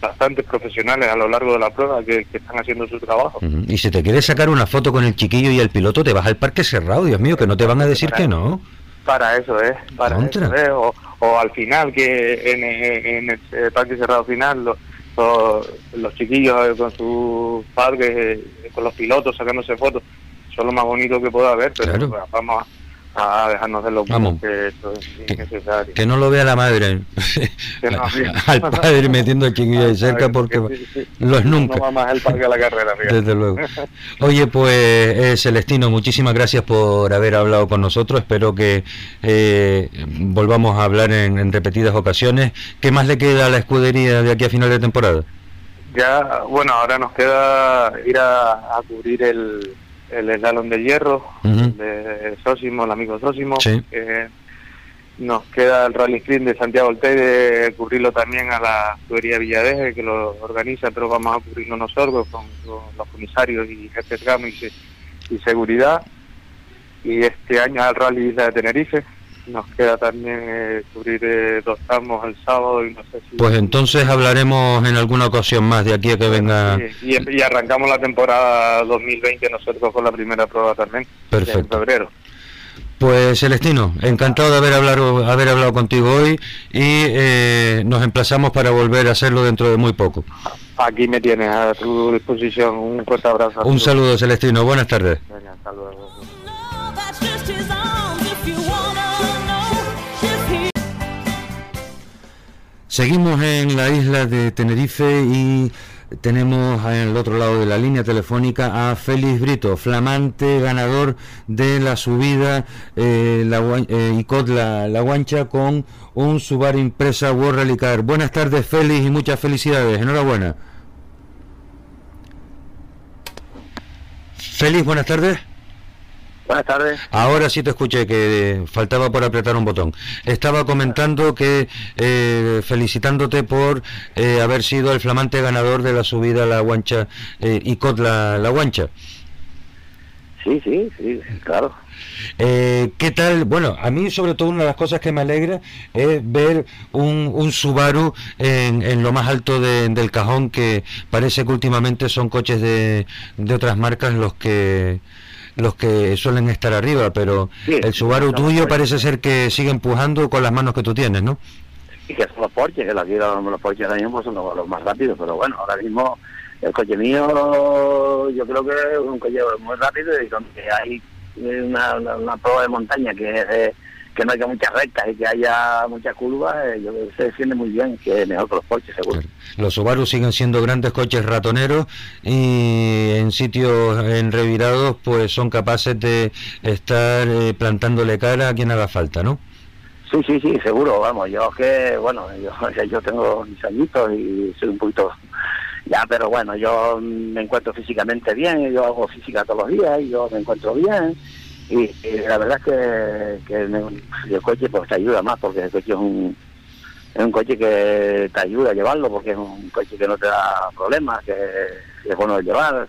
bastantes profesionales a lo largo de la prueba que, están haciendo su trabajo. Y si te quieres sacar una foto con el chiquillo y el piloto, te vas al parque cerrado, Dios mío, que no te van a decir que no. Para eso es, para eso es. O, o al final que en, el parque cerrado final los, los, chiquillos con sus padres, eh, con los pilotos sacándose fotos, son lo más bonito que pueda haber, pero vamos a a dejarnos de lo que eso es innecesario. Que no lo vea la madre. Al padre metiendo el chiquillo ahí cerca porque lo es nunca. No va más el parque a la carrera. Desde luego. Oye, pues eh, Celestino, muchísimas gracias por haber hablado con nosotros. Espero que eh, volvamos a hablar en, repetidas ocasiones. ¿Qué más le queda a la escudería de aquí a final de temporada? Ya, bueno, ahora nos queda ir a cubrir el el slalom de hierro de Sósimo, el amigo Sósimo. Eh, nos queda el rally sprint de Santiago de cubrirlo también a la tubería Villadeje, que lo organiza, pero vamos a cubrirlo nosotros con, los comisarios y jefes y, y seguridad. Y este año al rally Isla de Tenerife, nos queda también eh, cubrir eh, dos tramos el sábado y no sé si... Pues entonces hablaremos en alguna ocasión más de aquí a que venga... y, arrancamos la temporada 2020 nosotros con la primera prueba también. Perfecto. En febrero. Pues Celestino, encantado de haber hablado, haber hablado contigo hoy y eh, nos emplazamos para volver a hacerlo dentro de muy poco. Aquí me tienes a tu disposición. Un fuerte abrazo. Un saludo Celestino, buenas tardes. Seguimos en la isla de Tenerife y tenemos en el otro lado de la línea telefónica a Félix Brito, flamante ganador de la subida eh, la, eh, la, la, Guancha con un Subaru Impresa World Rally Car. Buenas tardes Félix y muchas felicidades, enhorabuena. Félix, buenas tardes. Buenas tardes. Ahora sí te escuché que faltaba por apretar un botón. Estaba comentando que eh, felicitándote por eh, haber sido el flamante ganador de la subida a la guancha eh, y con la, la guancha. Sí, sí, sí, claro. Eh, ¿Qué tal? Bueno, a mí sobre todo una de las cosas que me alegra es ver un, un Subaru en, en, lo más alto del cajón, que parece que últimamente son coches de, de otras marcas los que los que suelen estar arriba, pero el Subaru tuyo parece ser que sigue empujando con las manos que tú tienes, ¿no? Y que son los Porsche, que aquí los, los Porsche ahora mismo son los, más rápidos, pero bueno, ahora mismo el coche mío yo creo que es un coche muy rápido y donde hay una, una, prueba de montaña que es que no haya muchas rectas y que haya muchas curvas, eh, yo se defiende muy bien, que es mejor que los coches, seguro. Los Subaru siguen siendo grandes coches ratoneros y en sitios en revirados pues son capaces de estar eh, plantándole cara a quien haga falta, ¿no? Sí, sí, sí, seguro, vamos, yo que, bueno, yo, yo tengo mis añitos y soy un poquito, ya, pero bueno, yo me encuentro físicamente bien, yo hago física todos los días y yo me encuentro bien y, la verdad es que, que el coche pues te ayuda más porque el coche es un, es un coche que te ayuda a llevarlo porque es un coche que no te da problemas, que es bueno de llevar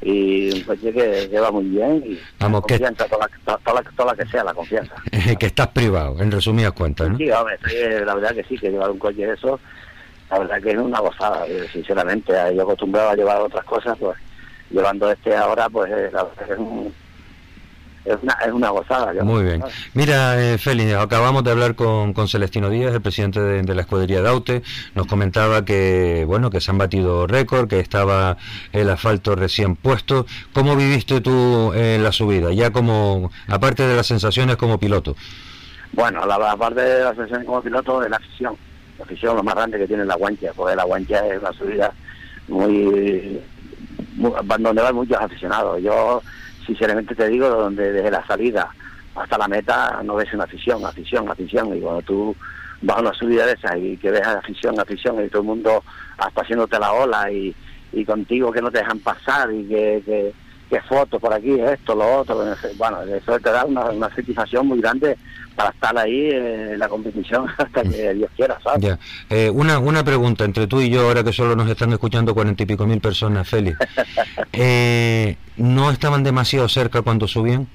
y un coche que lleva muy bien y Vamos, que... toda, la, toda, toda, la, que sea la confianza. que estás privado, en resumidas cuentas, ¿no? Sí, hombre, la verdad que sí, que llevar un coche de eso, la verdad que es una gozada, eh, sinceramente. Yo acostumbrado a llevar otras cosas, pues llevando este ahora, pues eh, la verdad que es un es una, es una gozada. Muy bien. Mira, eh, Félix, acabamos de hablar con, con Celestino Díaz, el presidente de, la escudería Daute. Nos comentaba que, bueno, que se han batido récord, que estaba el asfalto recién puesto. ¿Cómo viviste tú eh, la subida? Ya como, aparte de las sensaciones como piloto. Bueno, la, aparte de las sensaciones como piloto, de la afición. La afición lo más grande que tiene la guancha, porque la guancha es una subida muy, muy donde van muchos aficionados. Yo sinceramente te digo, donde desde la salida hasta la meta no ves una afición, afición, afición. Y cuando tú vas a una subida de esas y que ves afición, afición, y todo el mundo hasta haciéndote la ola y, y contigo que no te dejan pasar y que, que, que fotos por aquí, esto, lo otro. Bueno, eso te da una, una satisfacción muy grande para estar ahí en la competición hasta que Dios quiera, ¿sabes? Ya. Eh, una, una pregunta entre tú y yo, ahora que solo nos están escuchando cuarenta y pico mil personas, Félix. eh, ¿No estaban demasiado cerca cuando subían?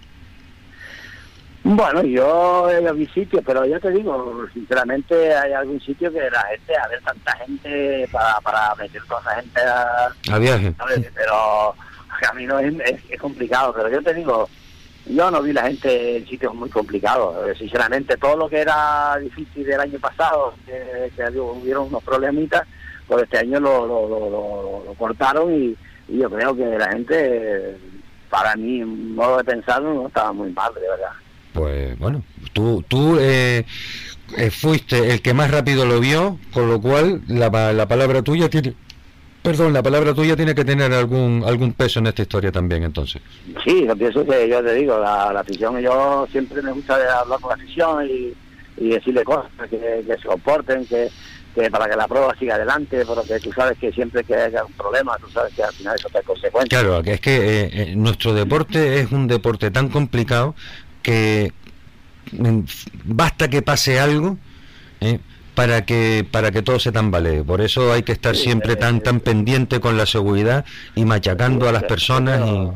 Bueno, yo he mi sitio, pero ya te digo, sinceramente hay algún sitio que la gente, a ver tanta gente para, para meter toda esa gente a, a viaje. Pero a mí no es, es complicado, pero yo te digo, yo no vi la gente en sitios muy complicados. Eh, sinceramente, todo lo que era difícil del año pasado, que, hubieron unos problemitas, pues este año lo, lo, lo, cortaron y, yo creo que la gente, para mí, modo de pensar, no estaba muy mal, de verdad. Pues bueno, tú, tú eh, eh, fuiste el que más rápido lo vio, con lo cual la, la palabra tuya tiene Perdón, la palabra tuya tiene que tener algún algún peso en esta historia también, entonces. Sí, yo pienso que yo te digo, la, afición, yo siempre me gusta hablar con la afición y, decirle cosas que, se comporten, que, para que la prueba siga adelante, porque tú sabes que siempre que haya un problema, tú sabes que al final eso trae consecuencias. Claro, es que eh, eh, nuestro deporte es un deporte tan complicado que basta que pase algo. Eh, para que para que todo se tambalee. Por eso hay que estar siempre tan tan pendiente con la seguridad y machacando a las personas. Y...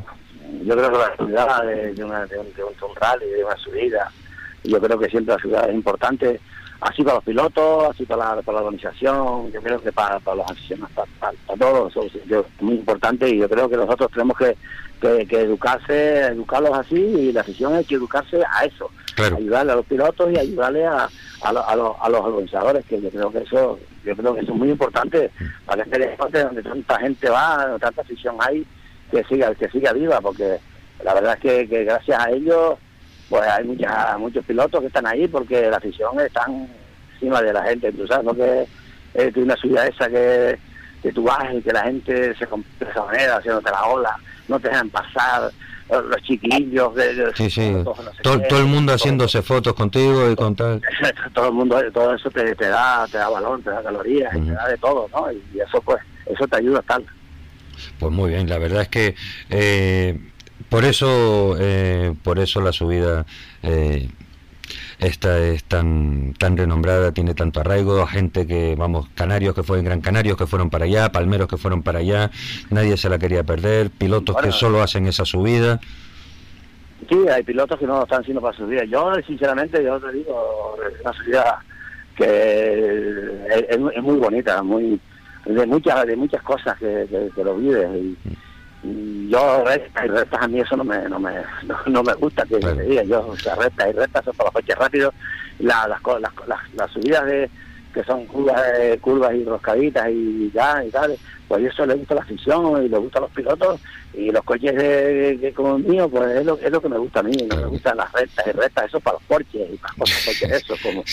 Yo creo que la seguridad de, una, de, un, de un rally, de una subida, yo creo que siempre la seguridad es importante, así para los pilotos, así para la, para la organización, yo creo que para, para los aficionados, para, todos, es muy importante y yo creo que nosotros tenemos que, que, educarse, educarlos así y la afición hay que educarse a eso, ayudarle a los pilotos y ayudarle a a, a, a, los organizadores, que yo creo que eso yo creo que eso es muy importante para este deporte donde tanta gente va, tanta afición hay, que siga que siga viva, porque la verdad es que, gracias a ellos pues hay muchas, muchos pilotos que están ahí porque la afición está encima de la gente, tú sabes lo que es una ciudad esa que, que tú vas y que la gente se comporta de esa manera, haciéndote la ola, no te dejan pasar, los chiquillos, de, sí, sí. todo, todo, el mundo haciéndose fotos contigo y con tal. todo el mundo, todo eso te, te da, te da valor, te da calorías, te da de todo, ¿no? Y eso pues, eso te ayuda estar. Pues muy bien, la verdad es que eh, por eso, eh, por eso la subida eh, esta es tan tan renombrada, tiene tanto arraigo, gente que, vamos, canarios que fueron Gran Canarios que fueron para allá, palmeros que fueron para allá, nadie se la quería perder, pilotos que solo hacen esa subida. Sí, hay pilotos que no están haciendo para subida. Yo, sinceramente, yo te digo, es una subida que es, muy bonita, muy de muchas de muchas cosas que, que, lo vives. Y, yo recta y rectas a mí eso no me no me no, me gusta que me diga yo o sea y rectas son para los coches rápidos las, las, las, las, subidas de que son curvas, eh, curvas y roscaditas y ya y tal, pues eso le gusta la afición y le gusta a los pilotos y los coches de, como mío, pues es lo, es lo que me gusta a mí, no me gustan las rectas y rectas, eso para los porches y para los coches eso, como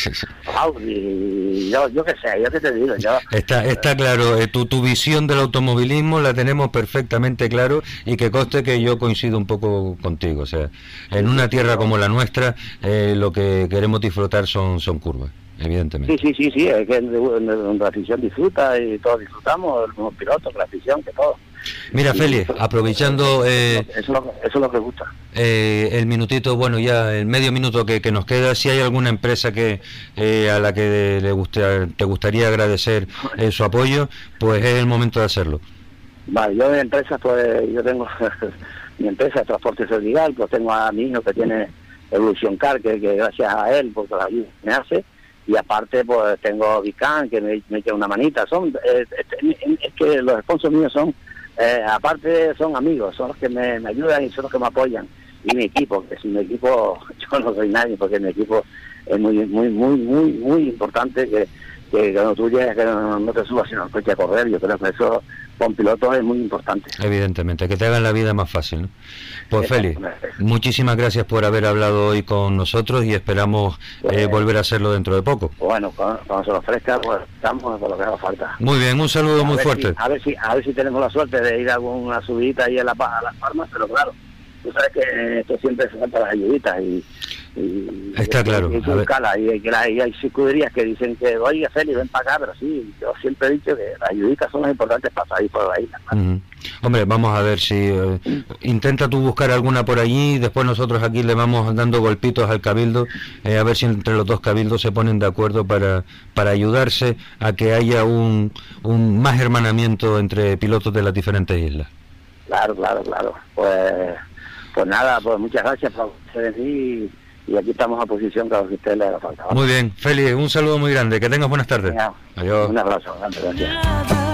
Audi, yo, yo qué sé, yo qué te digo, yo... Está, está claro, eh, tu, tu visión del automovilismo la tenemos perfectamente claro y que conste que yo coincido un poco contigo, o sea, en una tierra como la nuestra eh, lo que queremos disfrutar son, son curvas evidentemente. Sí, sí, sí, sí, es que la afición disfruta y todos disfrutamos, los pilotos, la afición, que todo. Mira, Félix, aprovechando... Eh, eso, es lo que gusta. Eh, el minutito, bueno, ya el medio minuto que, nos queda, si hay alguna empresa que eh, a la que le guste, te gustaría agradecer su apoyo, pues es el momento de hacerlo. Vale, yo de empresa, pues yo tengo mi empresa de transporte solidario, pues tengo a mi hijo que tiene Evolution Car, que, que gracias a él, porque la ayuda me hace, y aparte pues tengo Vican que me, me echa una manita. Son eh, es que los sponsors míos son eh, aparte son amigos son los que me, ayudan y son los que me apoyan. Y mi equipo que sin mi equipo yo no soy nadie porque mi equipo es muy muy muy muy muy importante que, que cuando tú llegas que no, te subas sino al coche a correr yo creo que eso con pilotos es muy importante evidentemente que te hagan la vida más fácil ¿no? Pues Félix, muchísimas gracias por haber hablado hoy con nosotros y esperamos eh, volver a hacerlo dentro de poco. Bueno, cuando, se lo ofrezca, pues estamos por lo que haga falta. Muy bien, un saludo muy fuerte. a ver si a ver si tenemos la suerte de ir a alguna subida ahí a, la, a las farmas, pero claro, tú sabes que esto siempre se falta las ayuditas y, está claro y, y, hay, hay que dicen que oye Félix ven para acá pero sí yo siempre he dicho que las ayuditas son las importantes para salir por la isla hombre vamos a ver si eh, intenta tú buscar alguna por allí y después nosotros aquí le vamos dando golpitos al cabildo eh, a ver si entre los dos cabildos se ponen de acuerdo para para ayudarse a que haya un, un más hermanamiento entre pilotos de las diferentes islas. Claro claro claro. Pues pues nada, pues muchas gracias por venir y aquí estamos a posición cada que usted le haga falta. Muy bien, Félix, un saludo muy grande, que tengas buenas tardes. Adiós. Un abrazo, gracias.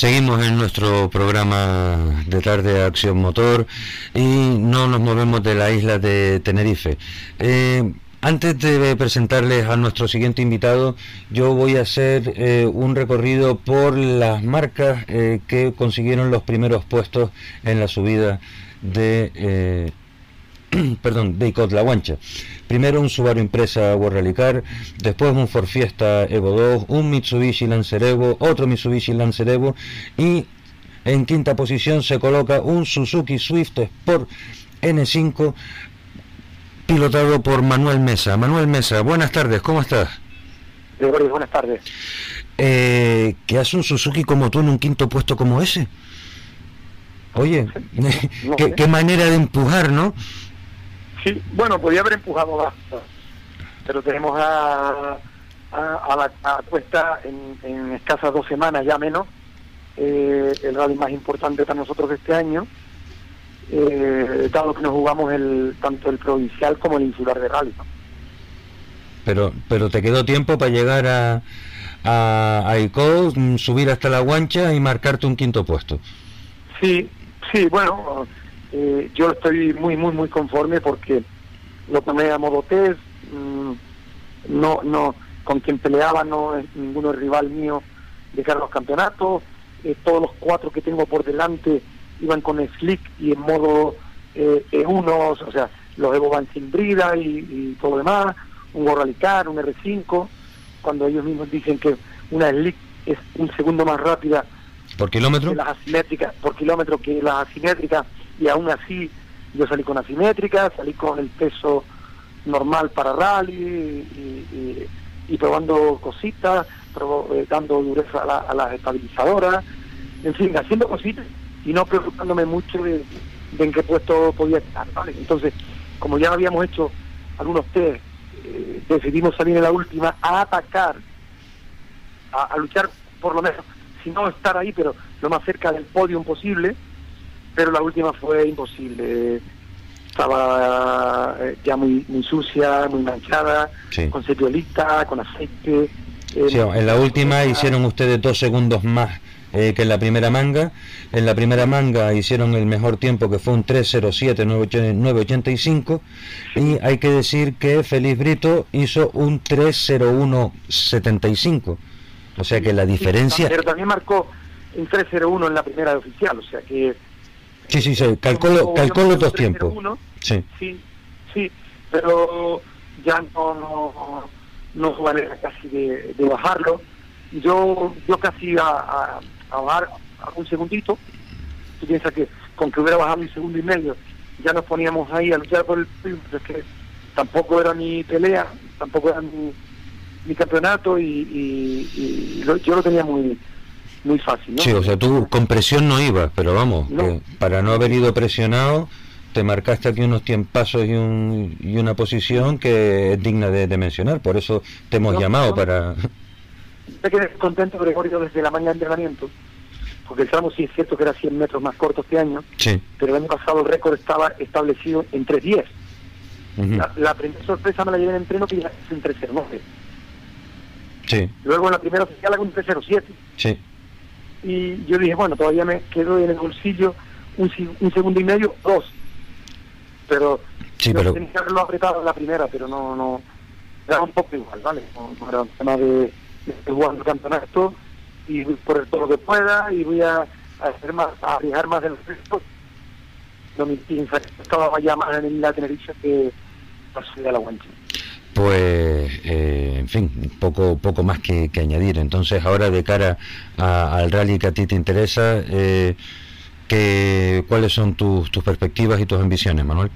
Seguimos en nuestro programa de tarde Acción Motor y no nos movemos de la isla de Tenerife. Eh, antes de presentarles a nuestro siguiente invitado, yo voy a hacer eh, un recorrido por las marcas eh, que consiguieron los primeros puestos en la subida de perdón, de La Guancha. Primero un Subaru Impresa World Rally Car, después un Ford Fiesta Evo 2, un Mitsubishi Lancer Evo, otro Mitsubishi Lancer Evo y en quinta posición se coloca un Suzuki Swift Sport N5 pilotado por Manuel Mesa. Manuel Mesa, buenas tardes, ¿cómo estás? buenas tardes. Eh, ¿Qué hace un Suzuki como tú en un quinto puesto como ese? Oye, qué manera de empujar, ¿no? Sí, bueno, podía haber empujado más, pero tenemos a, a, la puesta en, escasas dos semanas, ya menos, eh, el rally más importante para nosotros de este año, eh, dado que nos jugamos el tanto el provincial como el insular de rally. Pero, pero te quedó tiempo para llegar a, a, a ICO, subir hasta la guancha y marcarte un quinto puesto. Sí, sí, bueno eh, yo estoy muy, muy, muy conforme porque lo tomé a modo test, mm, no, no, con quien peleaba no es ninguno rival mío de cara a los campeonatos, eh, todos los cuatro que tengo por delante iban con slick y en modo eh, E1, o sea, los Evo van sin brida y, todo lo demás, un Gorralicar, un R5, cuando ellos mismos dicen que una slick es un segundo más rápida por kilómetro que las asimétricas, por kilómetro que las asimétricas y aún así yo salí con asimétrica, salí con el peso normal para rally y, probando cositas, eh, dando dureza a, las estabilizadoras, en fin, haciendo cositas y no preocupándome mucho de, en qué puesto podía estar. Entonces, como ya habíamos hecho algunos test, eh, decidimos salir en la última a atacar, a luchar por lo menos, si no estar ahí, pero lo más cerca del podio posible pero la última fue imposible. Estaba eh, ya muy, muy sucia, muy manchada, con cepiolita, con aceite. en la última hicieron ustedes dos segundos más eh, que en la primera manga. En la primera manga hicieron el mejor tiempo que fue un 307 985 y hay que decir que Feliz Brito hizo un 30175. O sea que la diferencia... pero también marcó un 301 en la primera de oficial, o sea que... Sí, sí, sí, calcó, calcó los dos tiempos. Sí. sí, sí, pero ya no, no, no manera casi de, bajarlo. Yo yo casi a a bajar un segundito. Tú piensas que con que hubiera bajado un segundo y medio ya nos poníamos ahí a luchar por el pero es que tampoco era mi pelea, tampoco era mi, campeonato y, yo lo tenía muy muy fácil. Sí, o sea, tú con presión no ibas, pero vamos, para no haber ido presionado, te marcaste aquí unos tiempazos y, un, y una posición que es digna de, mencionar, por eso te hemos llamado para me quedé contento, Gregorio, desde la mañana de entrenamiento, porque el tramo sí es cierto que era 100 metros más corto este año, pero el año pasado el récord estaba establecido en 3.10. la, primera sorpresa me la llevé en entreno que ya es en 3.09. Sí. Luego en la primera oficial hago un 3.07. Sí. Y yo dije, bueno, todavía me quedo en el bolsillo un, segundo y medio, dos. Pero, sí, pero... tenía que haberlo apretado en la primera, pero no, no, era un poco igual, ¿vale? No, era un tema de estoy jugando el campeonato y por todo lo que pueda y voy a, hacer más, a arriesgar más del resto. No me estaba ya más en la Tenerife que a la guancha. Pues, eh, en fin, poco poco más que, añadir. Entonces, ahora de cara al rally que a ti te interesa, eh, que, ¿cuáles son tus, tus perspectivas y tus ambiciones, Manuel?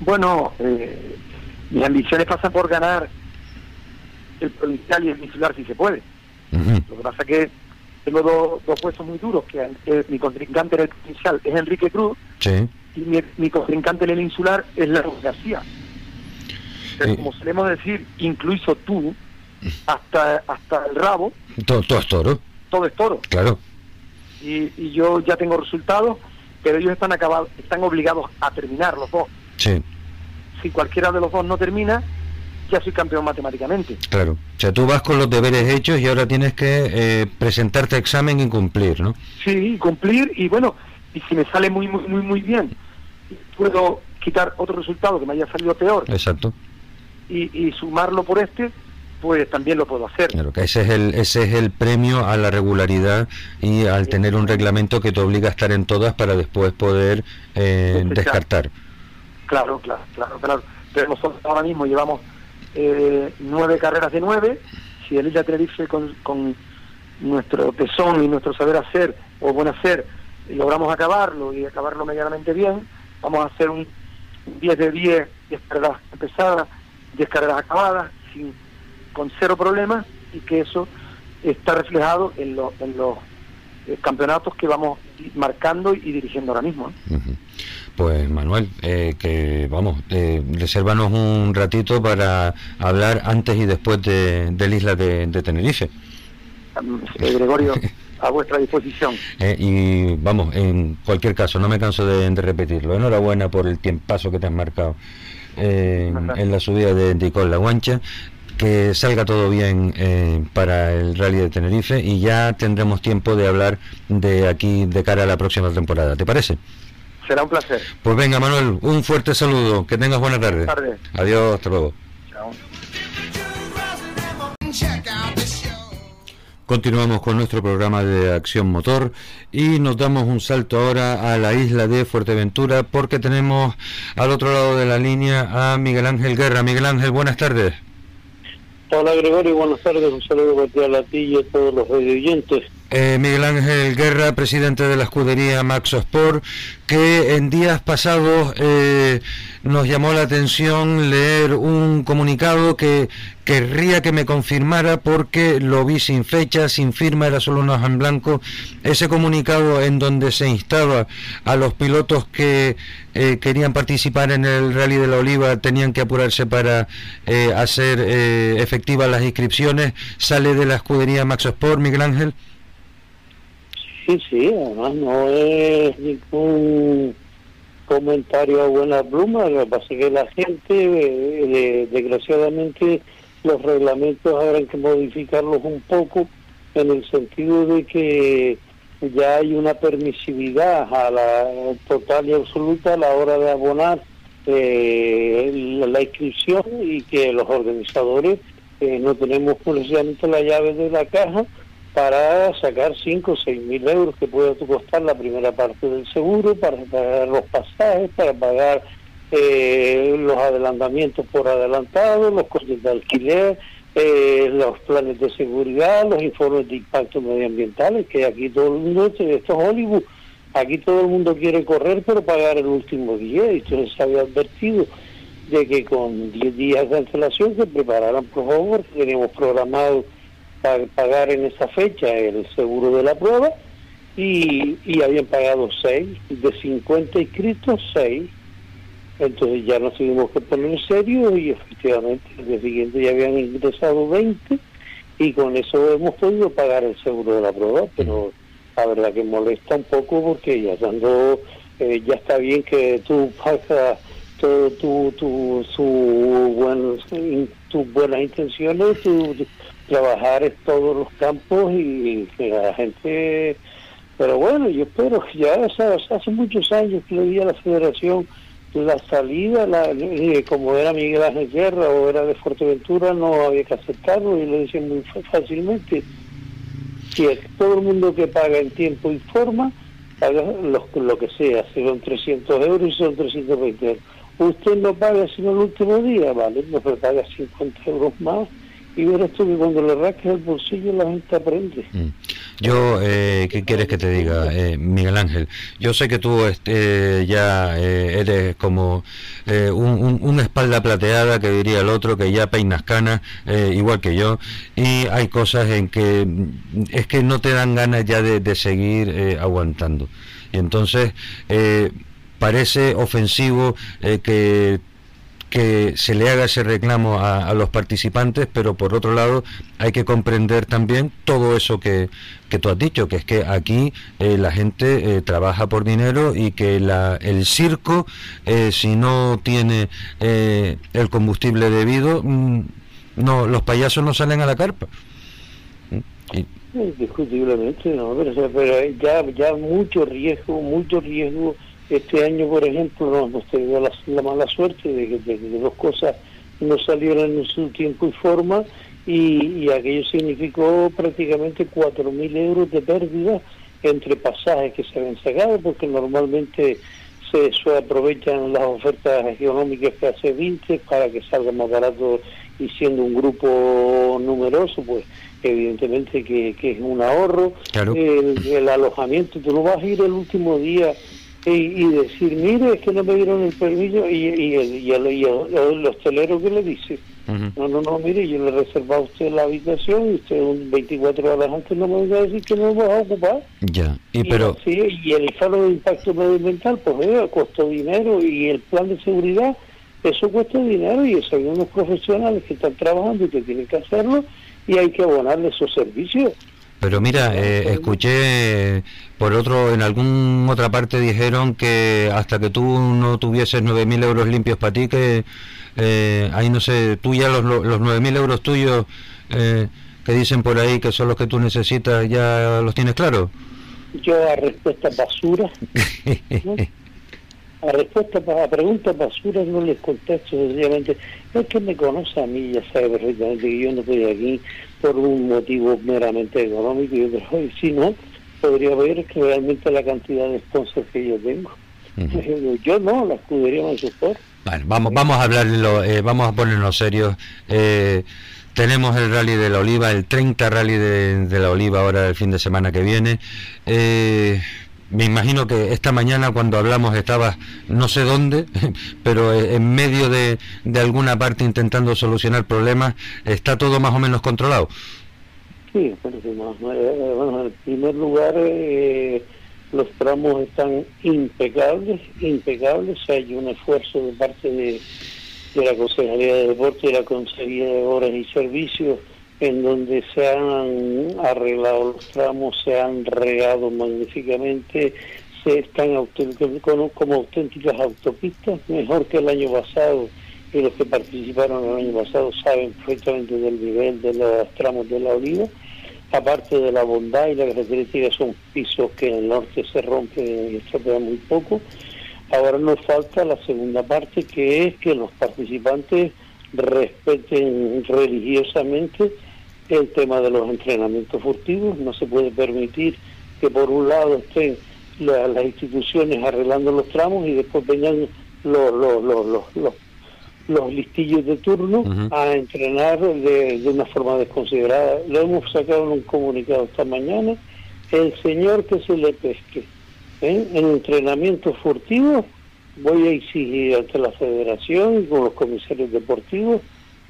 Bueno, eh, mis ambiciones pasan por ganar el provincial y el insular si se puede. Lo que pasa es que tengo dos, dos puestos muy duros, que mi contrincante en el provincial es Enrique Cruz y mi, contrincante en el insular es Largo García. Pero como solemos decir, incluso tú, hasta hasta el rabo. Todo, todo es toro. Todo es toro. Claro. Y, y yo ya tengo resultados, pero ellos están acabados, están obligados a terminar los dos. Sí. Si cualquiera de los dos no termina, ya soy campeón matemáticamente. Claro, o sea, tú vas con los deberes hechos y ahora tienes que eh, presentarte a examen y cumplir, ¿no? Sí, cumplir y bueno, y si me sale muy, muy, muy, muy bien, puedo quitar otro resultado que me haya salido peor. Exacto. Y, y sumarlo por este, pues también lo puedo hacer. Claro, que ese es el ese es el premio a la regularidad y al tener un reglamento que te obliga a estar en todas para después poder eh, descartar. Claro, claro, claro, claro. Pero nosotros ahora mismo llevamos eh, nueve carreras de nueve. Si el Isla Tenerife con, con nuestro tesón y nuestro saber hacer o buen hacer logramos acabarlo y acabarlo medianamente bien, vamos a hacer un 10 de 10, 10 carreras empezadas, 10 carreras acabadas, sin, con cero problemas y que eso está reflejado en, en los eh, campeonatos que vamos marcando y dirigiendo ahora mismo. Pues Manuel, eh, que vamos, eh, resérvanos un ratito para hablar antes y después de, del isla de, Tenerife. Eh, Gregorio, a vuestra disposición. Eh, y vamos, en cualquier caso, no me canso de, repetirlo. Enhorabuena por el tiempazo que te has marcado en la subida de, de La Guancha que salga todo bien para el rally de Tenerife y ya tendremos tiempo de hablar de aquí de cara a la próxima temporada. ¿Te parece? Será un placer. Pues venga, Manuel, un fuerte saludo. Que tengas buena tarde. Buenas tardes. Adiós, hasta luego. Chao. Continuamos con nuestro programa de acción motor y nos damos un salto ahora a la isla de Fuerteventura porque tenemos al otro lado de la línea a Miguel Ángel Guerra. Miguel Ángel, buenas tardes. Hola Gregorio, buenas tardes. Un saludo cordial a ti y a todos los oyentes. Eh, Miguel Ángel Guerra, presidente de la escudería Maxo Sport, que en días pasados eh, nos llamó la atención leer un comunicado que querría que me confirmara porque lo vi sin fecha, sin firma, era solo una hoja en blanco. Ese comunicado en donde se instaba a los pilotos que eh, querían participar en el Rally de la Oliva tenían que apurarse para hacer efectivas las inscripciones, sale de la escudería Maxo Sport, Miguel Ángel. Sí, sí, además no es ningún comentario a buena pluma, lo que pasa es que la gente, eh, desgraciadamente, los reglamentos habrán que modificarlos un poco en el sentido de que ya hay una permisividad a la total y absoluta a la hora de abonar eh, la, inscripción y que los organizadores eh, no tenemos precisamente la llave de la caja para sacar 5 o 6 mil euros que puede costar la primera parte del seguro, para pagar los pasajes, para pagar eh, los adelantamientos por adelantado, los costes de alquiler, eh, los planes de seguridad, los informes de impacto medioambientales, que aquí todo el mundo, esto es Hollywood, aquí todo el mundo quiere correr pero pagar el último día, y se había advertido de que con 10 días de antelación se prepararan por favor, teníamos programado pagar en esa fecha el seguro de la prueba y, y habían pagado 6, de 50 inscritos 6 entonces ya nos tuvimos que poner serio y efectivamente el día siguiente ya habían ingresado 20 y con eso hemos podido pagar el seguro de la prueba, pero la verdad que molesta un poco porque ya dando, eh, ya está bien que tú pagas todo tu, tu, su buen, tus buenas intenciones, tu, trabajar en todos los campos y que la gente... Pero bueno, yo espero que ya hace, muchos años que le di a la federación la salida, la, eh, como era Miguel Ángel Guerra o era de Fuerteventura, no había que aceptarlo y lo dicen muy fácilmente. Si todo el mundo que paga en tiempo y forma, paga lo, lo que sea, si son 300 euros y son 320 euros. Usted no paga sino el último día, ¿vale? No paga 50 euros más y verás tú que cuando le rasques el bolsillo la gente aprende. Mm. Yo, eh, ¿qué quieres que te diga, eh, Miguel Ángel? Yo sé que tú este, ya eh, eres como una espalda plateada, que diría el otro, que ya peinas canas, igual que yo, y hay cosas en que es que no te dan ganas ya de, de seguir aguantando. Y entonces parece ofensivo que que se le haga ese reclamo a, los participantes, pero por otro lado hay que comprender también todo eso que, que tú has dicho, que es que aquí eh, la gente eh, trabaja por dinero y que la, el circo, eh, si no tiene el combustible debido, mm, no los payasos no salen a la carpa. Indiscutiblemente, no, pero, pero ya, ya mucho riesgo, mucho riesgo este año, por ejemplo, no hemos tenido la, mala suerte de que, dos cosas no salieron en su tiempo y forma y, aquello significó prácticamente 4.000 euros de pérdida entre pasajes que se habían sacado porque normalmente se, aprovechan las ofertas económicas que hace 20 para que salga más barato y siendo un grupo numeroso, pues evidentemente que, es un ahorro. El, el, alojamiento, tú no vas a ir el último día y, decir, mire, es que no me dieron el permiso, y, y, el, y, el, hostelero que le dice, no, no, no, mire, yo le he reservado a usted la habitación y usted un 24 horas antes no me va a decir que no me va a ocupar. Ya, y, pero... Sí, y el faro de impacto medioambiental, pues mira, costó dinero y el plan de seguridad, eso cuesta dinero y eso hay unos profesionales que están trabajando y que tienen que hacerlo y hay que abonarle esos servicios. Pero mira, eh, escuché por otro, en alguna otra parte dijeron que hasta que tú no tuvieses 9.000 euros limpios para ti, que eh, ahí no sé, tú ya los, los 9.000 euros tuyos eh, que dicen por ahí que son los que tú necesitas, ¿ya los tienes claros? Yo a respuesta basura, a respuesta a preguntas basura no les contesto sencillamente. Es que me conoce a mí, ya sabe perfectamente que yo no estoy aquí por un motivo meramente económico y otro, si no, podría ver que realmente la cantidad de sponsors que yo tengo. Yo no, la escudería soporta. Bueno, vamos, vamos a hablarlo, eh, vamos a ponernos serios. Eh, tenemos el rally de la oliva, el 30 rally de, de la oliva ahora el fin de semana que viene. Eh, me imagino que esta mañana cuando hablamos estabas no sé dónde, pero en medio de, de alguna parte intentando solucionar problemas, ¿está todo más o menos controlado? Sí, bueno, en primer lugar eh, los tramos están impecables, impecables, hay un esfuerzo de parte de, de la Consejería de Deporte y la Consejería de Horas y Servicios en donde se han arreglado los tramos, se han regado magníficamente, se están como auténticas autopistas, mejor que el año pasado y los que participaron el año pasado saben perfectamente del nivel de los tramos de la oliva. Aparte de la bondad y la característica son pisos que en el norte se rompen y estropean muy poco. Ahora nos falta la segunda parte que es que los participantes respeten religiosamente el tema de los entrenamientos furtivos. No se puede permitir que por un lado estén las instituciones arreglando los tramos y después vengan los, los, los, los, los listillos de turno a entrenar de, de, una forma desconsiderada. Lo hemos sacado en un comunicado esta mañana. El señor que se le pesque ¿eh? en entrenamiento furtivo, voy a exigir ante la federación y con los comisarios deportivos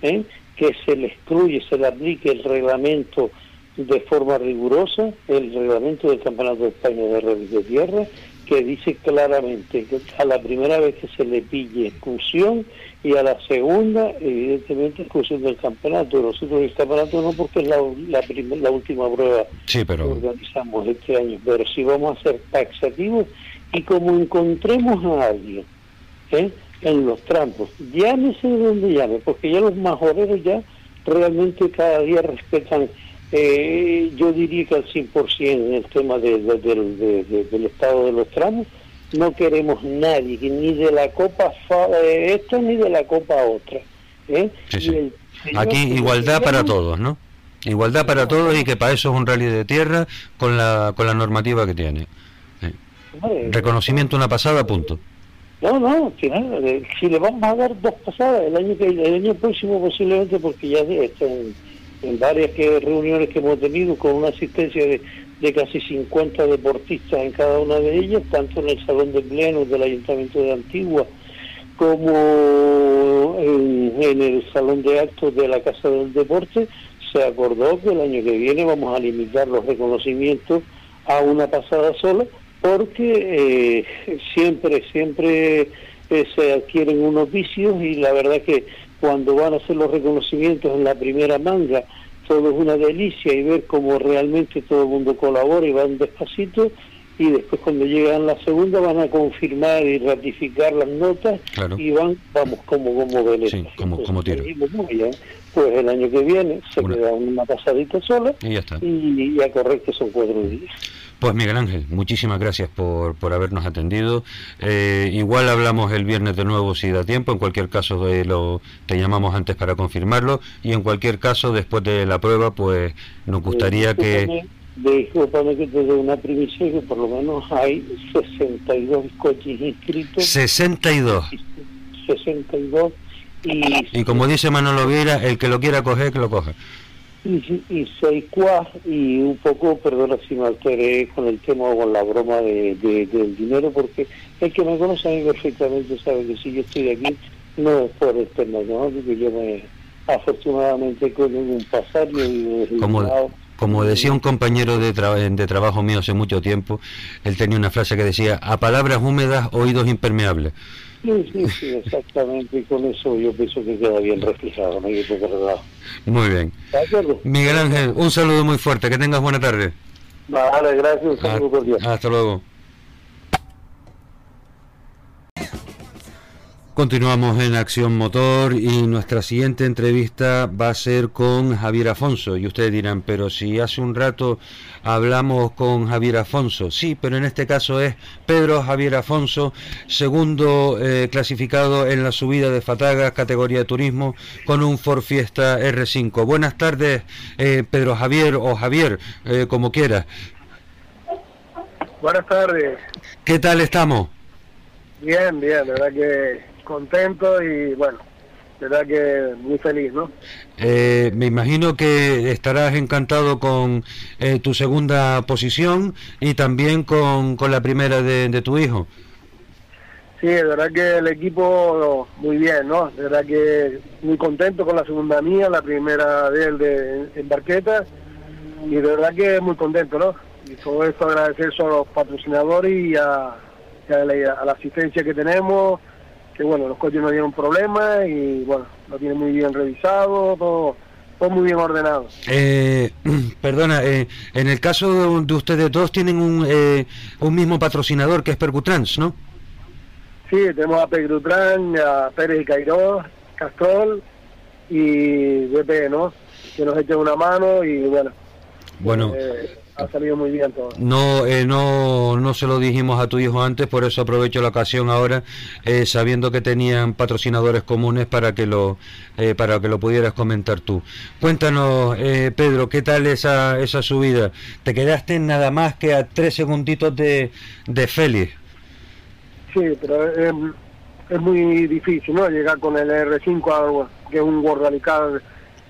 ¿eh? Que se le excluye, se le aplique el reglamento de forma rigurosa, el reglamento del Campeonato de España de Redes de Tierra, que dice claramente que a la primera vez que se le pille exclusión y a la segunda, evidentemente, exclusión del campeonato. Nosotros el campeonato no porque es la, la, la última prueba sí, pero... que organizamos este año, pero sí vamos a ser taxativos y como encontremos a alguien ¿eh? En los trampos, llámese de donde llame, porque ya los majoreros ya realmente cada día respetan eh, yo diría que al 100% en el tema de, del estado de los tramos, no queremos nadie, ni de la copa eh, esta ni de la copa otra. ¿eh? Aquí igualdad para todos, ¿no? Igualdad para todos y que para eso es un rally de tierra con la, con la normativa que tiene. ¿eh? Reconocimiento una pasada, punto. No, no, si, si le vamos a dar dos pasadas el año que el año próximo posiblemente porque ya están en varias que, reuniones que hemos tenido con una asistencia de, de, casi 50 deportistas en cada una de ellas, tanto en el Salón de Plenos del Ayuntamiento de Antigua como en, el Salón de Actos de la Casa del Deporte, se acordó que el año que viene vamos a limitar los reconocimientos a una pasada sola, porque eh, siempre, siempre eh, se adquieren unos vicios y la verdad que cuando van a hacer los reconocimientos en la primera manga, todo es una delicia y ver cómo realmente todo el mundo colabora y van despacito y después cuando llegan la segunda van a confirmar y ratificar las notas y van, vamos, como como Sí, como, como tiro. Pues el año que viene se queda una pasadita sola y, ya está. y, y a correr que son cuatro días. Pues Miguel Ángel, muchísimas gracias por, por habernos atendido. Eh, igual hablamos el viernes de nuevo si da tiempo, en cualquier caso eh, lo, te llamamos antes para confirmarlo y en cualquier caso después de la prueba pues nos gustaría que... Disculpame que te dé una primicia que por lo menos hay 62 coches inscritos. 62. 62 y... Y como dice Manolo Vieira, el que lo quiera coger, que lo coja y, y soy y un poco, perdona si me alteré con el tema o con la broma de, de, del dinero, porque el que me conoce a mí perfectamente sabe que si yo estoy aquí no es por el tema, ¿no? Porque yo me, afortunadamente con un pasario y como, como decía un compañero de, tra de trabajo mío hace mucho tiempo, él tenía una frase que decía, a palabras húmedas, oídos impermeables. Sí, sí, sí, exactamente. Y con eso yo pienso que queda bien reflejado, no hay que Muy bien. Miguel Ángel, un saludo muy fuerte. Que tengas buena tarde. Vale, gracias. Un saludo ah, cordial. Hasta luego. Continuamos en Acción Motor y nuestra siguiente entrevista va a ser con Javier Afonso. Y ustedes dirán, pero si hace un rato hablamos con Javier Afonso. Sí, pero en este caso es Pedro Javier Afonso, segundo eh, clasificado en la subida de Fataga, categoría de turismo, con un Ford Fiesta R5. Buenas tardes, eh, Pedro Javier o Javier, eh, como quiera. Buenas tardes. ¿Qué tal estamos? Bien, bien, la verdad que contento y bueno, verdad que muy feliz, ¿no? Eh, me imagino que estarás encantado con eh, tu segunda posición y también con, con la primera de, de, tu hijo. Sí, de verdad que el equipo muy bien, ¿no? De verdad que muy contento con la segunda mía, la primera de él de, en Barqueta y de verdad que muy contento, ¿no? Y todo esto agradecer a los patrocinadores y a, a, la, a la asistencia que tenemos que bueno, los coches no dieron problema y bueno, lo tienen muy bien revisado, todo, todo muy bien ordenado. Eh, perdona, eh, en el caso de ustedes dos tienen un, eh, un mismo patrocinador que es Percutrans, ¿no? Sí, tenemos a Percutrans, a Pérez y Cairó Castrol y BP, ¿no? Que nos echen una mano y bueno. Bueno. Eh, ha salido muy bien todo. No, eh, no, no se lo dijimos a tu hijo antes, por eso aprovecho la ocasión ahora, eh, sabiendo que tenían patrocinadores comunes para que lo, eh, para que lo pudieras comentar tú. Cuéntanos, Pedro, ¿qué tal esa, esa subida? Te quedaste nada más que a tres segunditos de, de Félix. Sí, pero es muy difícil, ¿no? Llegar con el R5, que es un World Radical,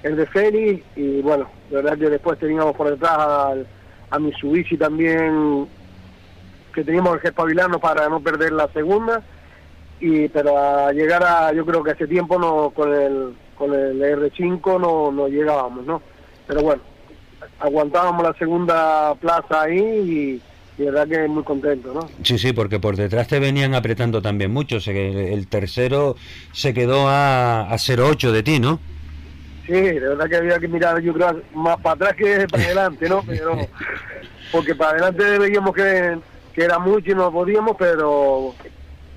el de Félix, y bueno, la verdad que después teníamos por detrás al a Mitsubishi también que teníamos que espabilarnos para no perder la segunda y pero a llegar a yo creo que hace tiempo no con el con el R5 no, no llegábamos no pero bueno aguantábamos la segunda plaza ahí y, y verdad que muy contento, ¿no? Sí, sí, porque por detrás te venían apretando también mucho. El tercero se quedó a, a 0,8 de ti, ¿no? Sí, de verdad que había que mirar, yo creo, más para atrás que para adelante, ¿no? Pero, porque para adelante veíamos que, era mucho y no podíamos, pero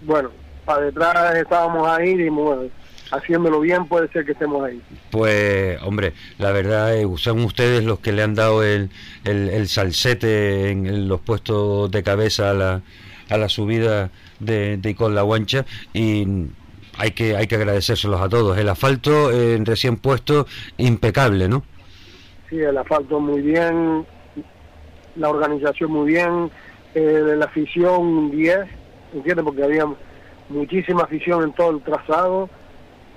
bueno, para detrás estábamos ahí y bueno, haciéndolo bien puede ser que estemos ahí. Pues, hombre, la verdad eh, son ustedes los que le han dado el, el, salsete en, los puestos de cabeza a la, a la subida de, de con la guancha y hay que hay que agradecérselos a todos. El asfalto eh, recién puesto, impecable, ¿no? Sí, el asfalto muy bien, la organización muy bien, eh, la afición 10, ¿entiendes? Porque había muchísima afición en todo el trazado.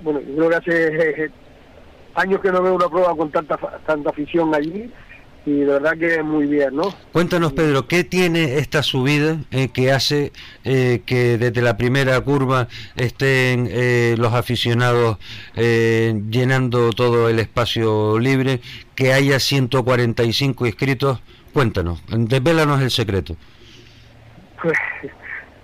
Bueno, yo creo que hace años que no veo una prueba con tanta tanta afición allí y de verdad que muy bien, ¿no? Cuéntanos, Pedro, ¿qué tiene esta subida eh, que hace eh, que desde la primera curva estén eh, los aficionados llenando todo el espacio libre, que haya 145 inscritos? Cuéntanos, desvélanos el secreto. Pues,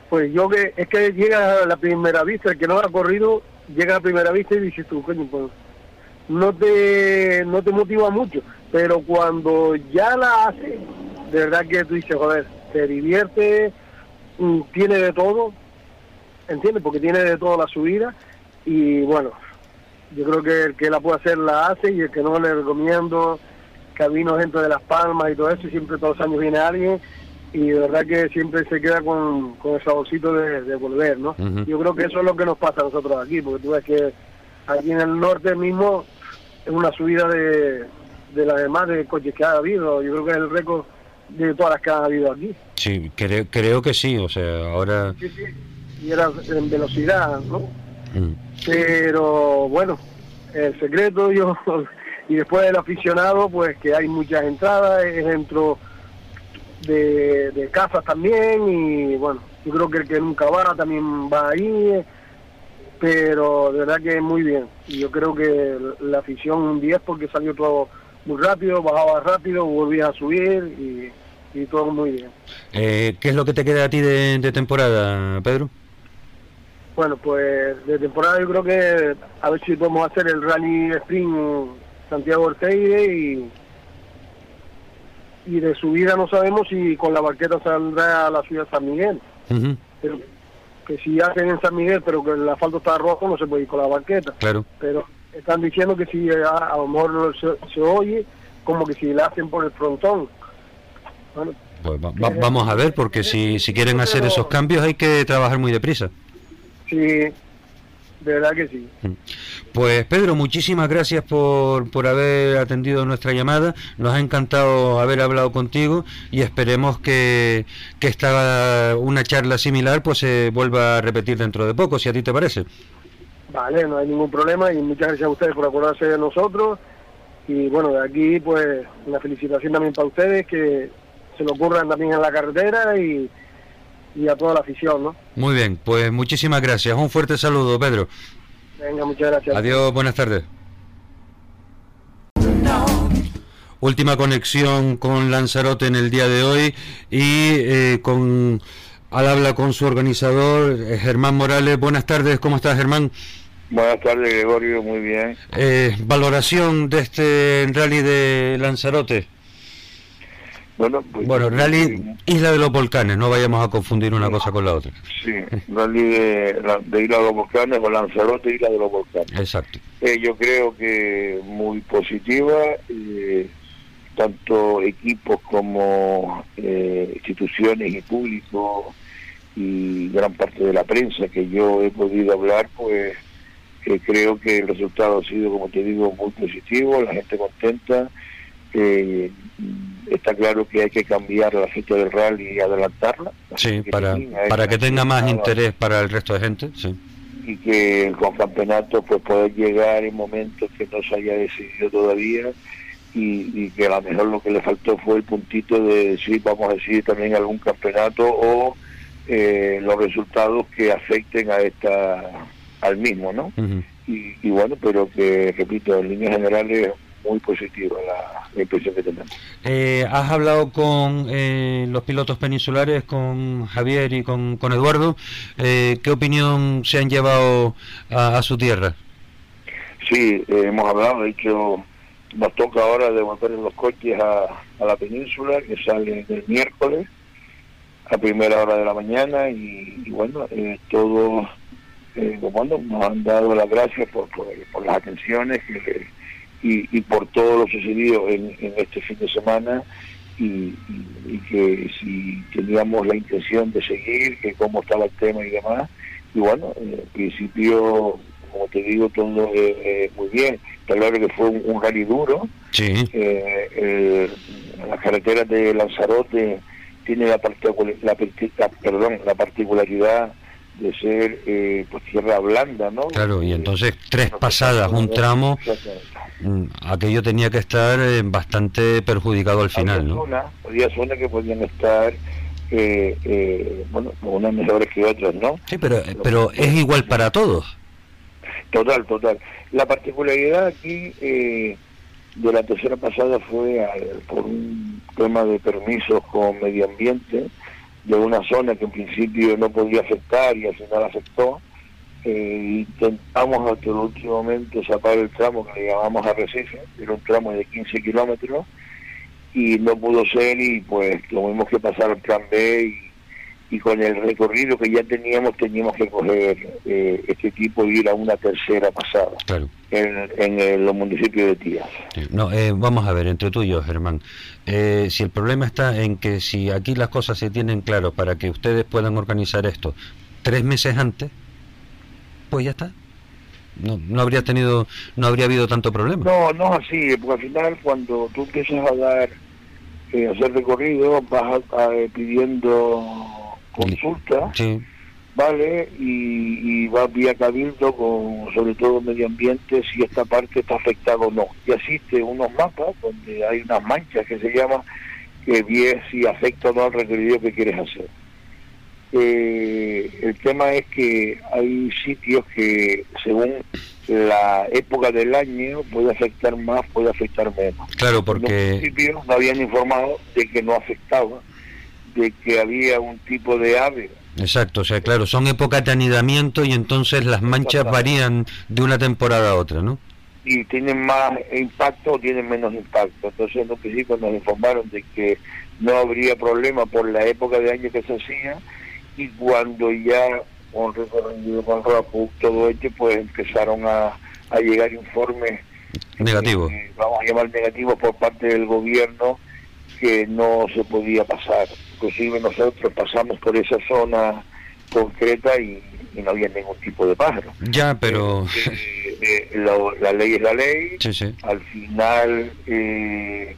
pues yo que es que llega a la primera vista, el que no ha corrido, llega a la primera vista y dices tú, coño, pues no te, no te motiva mucho, pero cuando ya la hace, de verdad que tú dices, joder, te divierte, mm, tiene de todo, ¿entiendes? Porque tiene de todo la subida y bueno, yo creo que el que la puede hacer la hace y el que no le recomiendo camino gente de Las Palmas y todo eso, y siempre todos los años viene alguien y de verdad que siempre se queda con, con el saborcito de, volver, ¿no? Yo creo que eso es lo que nos pasa a nosotros aquí, porque tú ves que aquí en el norte mismo es una subida de, de las demás de coches que ha habido. Yo creo que es el récord de todas las que ha habido aquí. Sí, creo, creo que sí, o sea, ahora... Sí, sí, y era en velocidad, ¿no? Mm. Pero bueno, el secreto yo... y después del aficionado, pues que hay muchas entradas, es dentro de, de casas también y bueno, yo creo que el que nunca va también va ahí pero de verdad que muy bien. Y yo creo que la afición un 10 porque salió todo muy rápido, bajaba rápido, volvía a subir y, todo muy bien. Eh, ¿Qué es lo que te queda a ti de, temporada, Pedro? Bueno, pues de temporada yo creo que a ver si podemos hacer el Rally Sprint Santiago Orteide y, y de subida no sabemos si con la barqueta saldrá a la ciudad de San Miguel. Pero que si hacen en San Miguel, pero que el asfalto está rojo, no se puede ir con la banqueta. Claro. Pero están diciendo que si a, a lo mejor se, oye, como que si la hacen por el frontón. Bueno, pues vamos a ver, porque si, si quieren hacer esos cambios hay que trabajar muy deprisa. Sí, de verdad que sí. Mm. Pues Pedro, muchísimas gracias por, por haber atendido nuestra llamada. Nos ha encantado haber hablado contigo y esperemos que, que esta una charla similar pues se vuelva a repetir dentro de poco, si a ti te parece. Vale, no hay ningún problema y muchas gracias a ustedes por acordarse de nosotros. Y bueno, de aquí pues una felicitación también para ustedes que se lo ocurran también en la carretera y y a toda la afición, ¿no? Muy bien, pues muchísimas gracias. Un fuerte saludo, Pedro. Venga, muchas gracias. Adiós, buenas tardes. Última conexión con Lanzarote en el día de hoy y eh, con al habla con su organizador, eh, Germán Morales. Buenas tardes, ¿cómo estás, Germán? Buenas tardes, Gregorio, muy bien. Eh, valoración de este rally de Lanzarote. Bueno, pues, Bueno, rally Isla de los Volcanes, no vayamos a confundir una cosa con la otra. Sí, rally de, la- de Isla de los Volcanes o Lanzarote Isla de los Volcanes. Exacto. Eh, yo creo que muy positiva, eh, tanto equipos como eh, instituciones y público y gran parte de la prensa que yo he podido hablar, pues eh, creo que el resultado ha sido, como te digo, muy positivo, la gente contenta. eh, está claro que hay que cambiar la fecha del rally y adelantarla. Sí, que para, sí, para que tenga más interés para el resto de gente, sí. y que con campeonatos pues poder llegar en momentos que no se haya decidido todavía y, y que a lo mejor lo que le faltó fue el puntito de decir vamos a decidir también algún campeonato o eh, los resultados que afecten a esta al mismo no y, y bueno pero que repito en líneas generales muy positiva la, la impresión que tenemos Eh, ¿Has hablado con eh, los pilotos peninsulares, con Javier y con, con Eduardo? Eh, ¿Qué opinión se han llevado a, a su tierra? Sí, eh, hemos hablado, de hecho, nos toca ahora devolver los coches a, a la península, que sale el miércoles a primera hora de la mañana, y, y bueno, eh, todos eh, bueno, nos han dado las gracias por, por, por las atenciones que- y, y por todo lo sucedido en, en este fin de semana. Y, y- y que si teníamos la intención de seguir, que cómo estaba el tema y demás, y bueno, en principio, como te digo, todo eh, eh, muy bien. Claro que fue un, un rally duro. Sí. Eh, eh, las carreteras de Lanzarote tiene la, la, la- perdón, la particularidad de ser eh, pues tierra blanda, ¿no? Claro, y entonces tres pasadas, un tramo, Exactamente. mm, aquello tenía que estar eh, bastante perjudicado al final, ¿no? zonas, había zonas que podían estar, eh, eh, bueno, unas mejores que otras, ¿no? Sí, pero, pero es igual para todos. Total, total. La particularidad aquí eh, de la tercera pasada fue al- por un tema de permisos con medio ambiente de una zona que en principio no podía afectar y al final afectó. Eh, intentamos hasta el último momento sacar el tramo que le llamamos Arrecife, era un tramo de 15 kilómetros y no pudo ser y pues tuvimos que pasar al plan B y, y con el recorrido que ya teníamos teníamos que coger eh, este tipo y ir a una tercera pasada Claro. en, en el- los municipios de Tías. Sí, No, eh, vamos a ver, entre tú y yo, Germán. Eh, si el problema está en que si aquí las cosas se tienen claro para que ustedes puedan organizar esto tres meses antes, pues ya está. No, no habría tenido, no habría habido tanto problema. No, no es así, porque al final cuando tú empiezas a dar, eh, hacer recorrido, vas a- a- pidiendo consulta, Sí, ¿vale? Y, y vas vía cabildo con sobre todo medio ambiente si esta parte está afectada o no. Y existe unos mapas donde hay unas manchas que se llaman que ve si afecta o no al recorrido que quieres hacer. Eh, el tema es que hay sitios que según la época del año puede afectar más, puede afectar menos. claro, Los porque municipios me habían informado de que no afectaba, de que había un tipo de ave exacto, o sea, claro, son épocas de anidamiento y entonces las manchas varían de una temporada a otra, ¿no? y tienen más impacto o tienen menos impacto. Entonces, en un principio nos informaron de que no habría problema por la época de año que se hacía y cuando ya con recorrido con RAPU, todo hecho, pues empezaron a, a llegar informes, eh, vamos a llamar negativos por parte del gobierno que no se podía pasar. Inclusive nosotros pasamos por esa zona concreta y, y no había ningún tipo de pájaro. Ya, pero Eh, eh, lo- la ley es la ley, sí, sí. al final eh,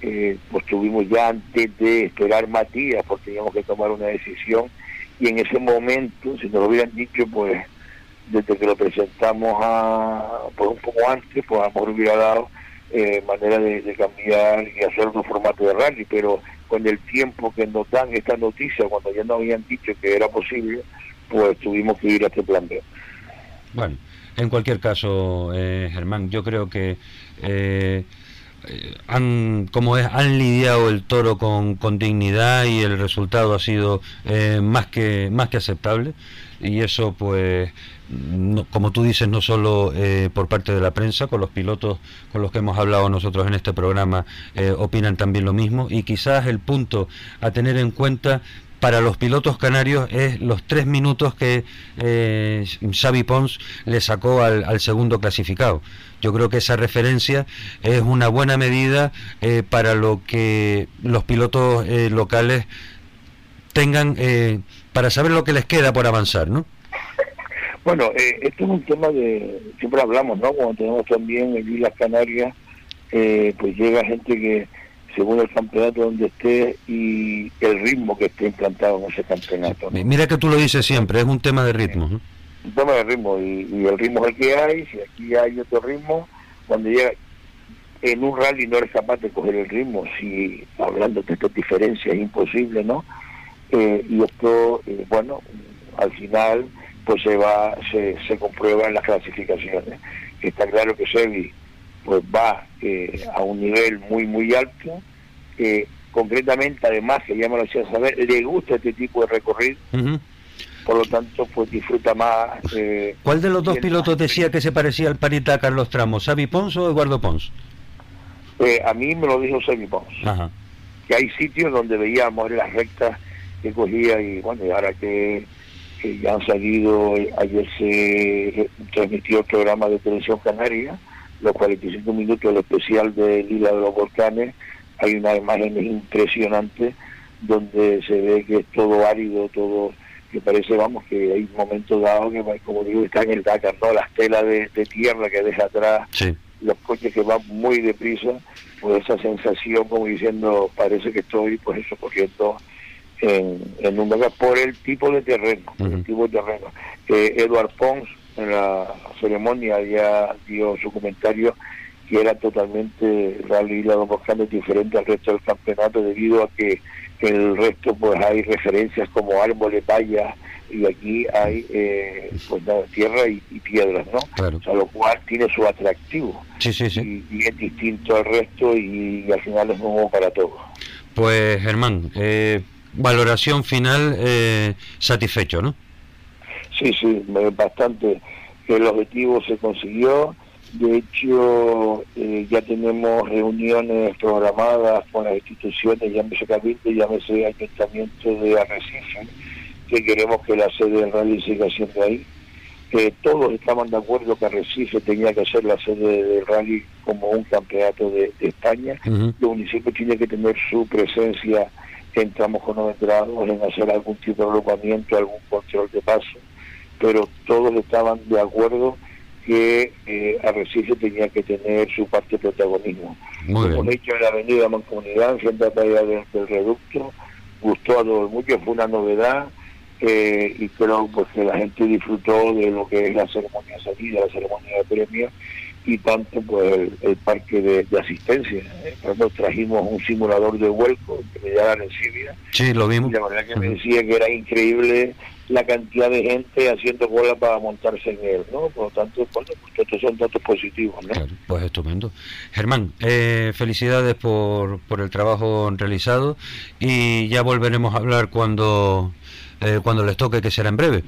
eh, pues tuvimos ya antes de esperar más días porque teníamos que tomar una decisión y en ese momento si nos lo hubieran dicho pues desde que lo presentamos a pues un poco antes pues a lo mejor hubiera dado eh, manera de, de cambiar y hacer otro formato de rally pero con el tiempo que nos dan esta noticia cuando ya nos habían dicho que era posible pues tuvimos que ir a este plan B Bueno, en cualquier caso, eh, Germán, yo creo que eh, han, como es, han lidiado el toro con, con dignidad y el resultado ha sido eh, más, que, más que aceptable. Y eso, pues, como tú dices, no solo eh, por parte de la prensa, con los pilotos con los que hemos hablado nosotros en este programa, opinan también lo mismo. Y quizás el punto a tener en cuenta para los pilotos canarios es los tres minutos que eh, Xavi Pons le sacó al, segundo clasificado. Yo creo que esa referencia es una buena medida eh, para lo que los pilotos eh, locales tengan para saber lo que les queda por avanzar, ¿no? Bueno, esto es un tema de, siempre hablamos, ¿no? Cuando tenemos también en Islas Canarias, pues llega gente que según el campeonato donde esté y el ritmo que esté implantado en ese campeonato. Mira que tú lo dices siempre, es un tema de ritmo. Un tema de ritmo y, el ritmo es el que hay, si aquí hay otro ritmo, cuando llega en un rally no eres capaz de coger el ritmo, si hablando de estas diferencias es imposible, ¿no? Eh, y esto, eh, bueno, al final pues se va, se, se comprueba en las clasificaciones. Está claro que Sevi pues va eh, a un nivel muy, muy alto. concretamente, además, que ya me lo hacía saber, le gusta este tipo de recorrido. Por lo tanto, pues disfruta más. Eh, ¿Cuál de los dos pilotos decía que se parecía al Parita Carlos Tramos? ¿Xavi Pons o Eduardo Pons? Eh, a mí me lo dijo Xavi Pons. Que hay sitios donde veíamos las rectas que cogía y bueno, y ahora que, ya han salido, ayer se transmitió el programa de televisión canaria, los 45 minutos del especial de Lila de los Volcanes, hay unas imágenes impresionantes donde se ve que es todo árido, todo que parece, vamos, que hay momentos dados que, como digo, está en el Dakar, ¿no? Las telas de, tierra que deja atrás, los coches que van muy deprisa, pues esa sensación como diciendo, parece que estoy, pues eso, corriendo en, en por el tipo de terreno, el tipo de terreno. que Eduard Pons, en la ceremonia ya dio su comentario que era totalmente Rally Volcanes diferente al resto del campeonato debido a que en el resto pues hay referencias como árboles, vallas y aquí hay eh, pues tierra y, piedras, ¿no? O sea, lo cual tiene su atractivo sí, sí, sí. Y, es distinto al resto y, al final es nuevo para todos. Pues Germán, eh, valoración final eh, satisfecho, ¿no? Sí, sí, bastante. El objetivo se consiguió. De hecho, eh, ya tenemos reuniones programadas con las instituciones, llámese Cabildo, llámese Ayuntamiento de Arrecife, que queremos que la sede del rally siga siendo ahí. que todos estaban de acuerdo que Arrecife tenía que ser la sede del rally como un campeonato de, España. Los municipios tienen que tener su presencia en tramos cronometrados, en hacer algún tipo de agrupamiento, algún control de paso pero todos estaban de acuerdo que eh, Arrecife tenía que tener su parte de protagonismo. Como hecho en la avenida Mancomunidad, frente a la del, del Reducto, gustó a todo el mundo, fue una novedad eh, y creo pues, que la gente disfrutó de lo que es la ceremonia de salida, la ceremonia de premios y tanto pues el, parque de, asistencia. Eh, trajimos un simulador de vuelco que me llamaban en Sí, lo vimos. Y la verdad que me decía que era increíble la cantidad de gente haciendo cola para montarse en él, ¿no? Por lo tanto, bueno, pues estos son datos positivos, ¿no? pues estupendo. Germán, eh, felicidades por, por el trabajo realizado y ya volveremos a hablar cuando, eh, cuando les toque, que será en breve.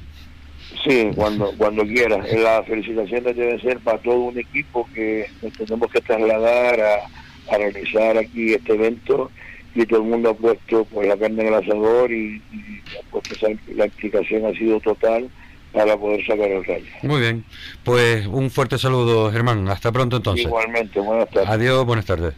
Sí, cuando cuando quieras. Las felicitaciones deben ser para todo un equipo que nos tenemos que trasladar a, a realizar aquí este evento y todo el mundo ha puesto pues la carne en el asador y, pues, la explicación ha sido total para poder sacar el rayo. Muy bien, pues un fuerte saludo Germán, hasta pronto entonces. Igualmente, buenas tardes. Adiós, buenas tardes.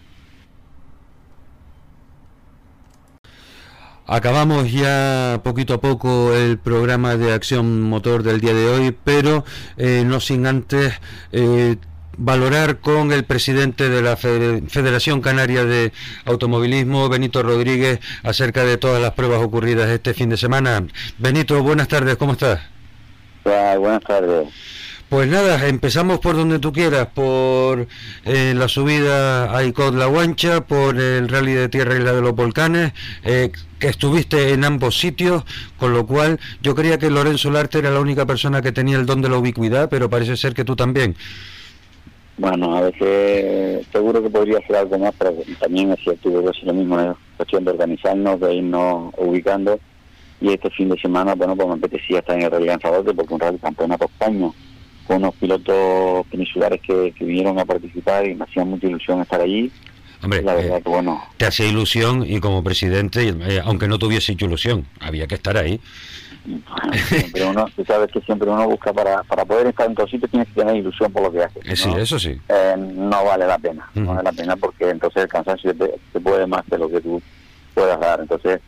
Acabamos ya poquito a poco el programa de acción motor del día de hoy, pero eh, no sin antes eh, valorar con el presidente de la Federación Canaria de Automovilismo, Benito Rodríguez, acerca de todas las pruebas ocurridas este fin de semana. Benito, buenas tardes, ¿cómo estás? buenas tardes. Pues nada, empezamos por donde tú quieras, por eh, la subida a Icod La Guancha, por el rally de tierra y la de los volcanes, eh, que estuviste en ambos sitios, con lo cual yo creía que Lorenzo Larte era la única persona que tenía el don de la ubicuidad, pero parece ser que tú también. Bueno, a veces seguro que podría hacer algo más, pero también es cierto, yo lo mismo, es cuestión de organizarnos, de irnos ubicando. Y este fin de semana, bueno, pues me apetecía estar en el Rally Lanzarote porque un Rally Campeonato España con unos pilotos peninsulares que, que vinieron a participar y me hacía mucha ilusión estar allí Hombre, eh, bueno. te hacía ilusión y como presidente, eh, aunque no tuviese ilusión, había que estar ahí. Siempre uno, tú sabes que siempre uno busca para, para poder estar en todo sitio tienes que tener ilusión por lo que haces. Eh, sí, eso sí. no vale la pena, no vale la pena porque entonces el cansancio te, puede más de lo que tú puedas dar. Entonces,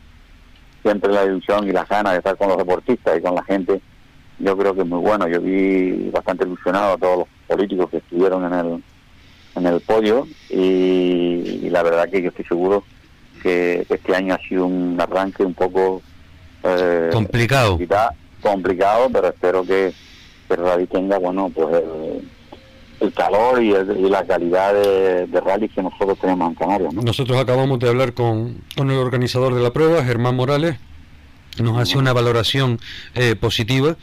siempre la ilusión y la ganas de estar con los deportistas y con la gente, yo creo que es muy bueno. Yo vi bastante ilusionado a todos los políticos que estuvieron en el en el podio y, la verdad que yo estoy seguro que este año ha sido un arranque un poco eh, complicado. complicado pero espero que, que rally tenga bueno pues el, calor y, la calidad de, rally que nosotros tenemos en Canarias nosotros acabamos de hablar con, con el organizador de la prueba Germán Morales nos hace una valoración eh, positiva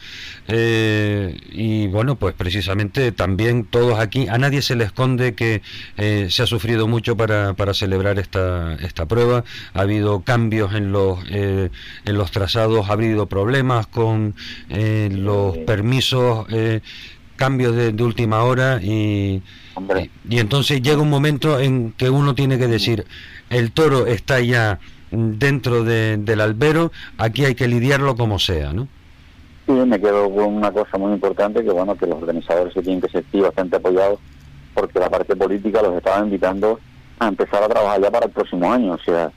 eh, y bueno pues precisamente también todos aquí a nadie se le esconde que eh, se ha sufrido mucho para, para celebrar esta, esta prueba. Ha habido cambios en los en los trazados ha habido problemas con los permisos cambios de, de, última hora y, y entonces llega un momento en que uno tiene que decir el toro está ya dentro del albero, aquí hay que lidiarlo como sea, ¿no? Sí, me quedo con una cosa muy importante, que bueno, que los organizadores se tienen que sentir bastante apoyados, porque la parte política los estaba invitando a empezar a trabajar ya para el próximo año, o sea,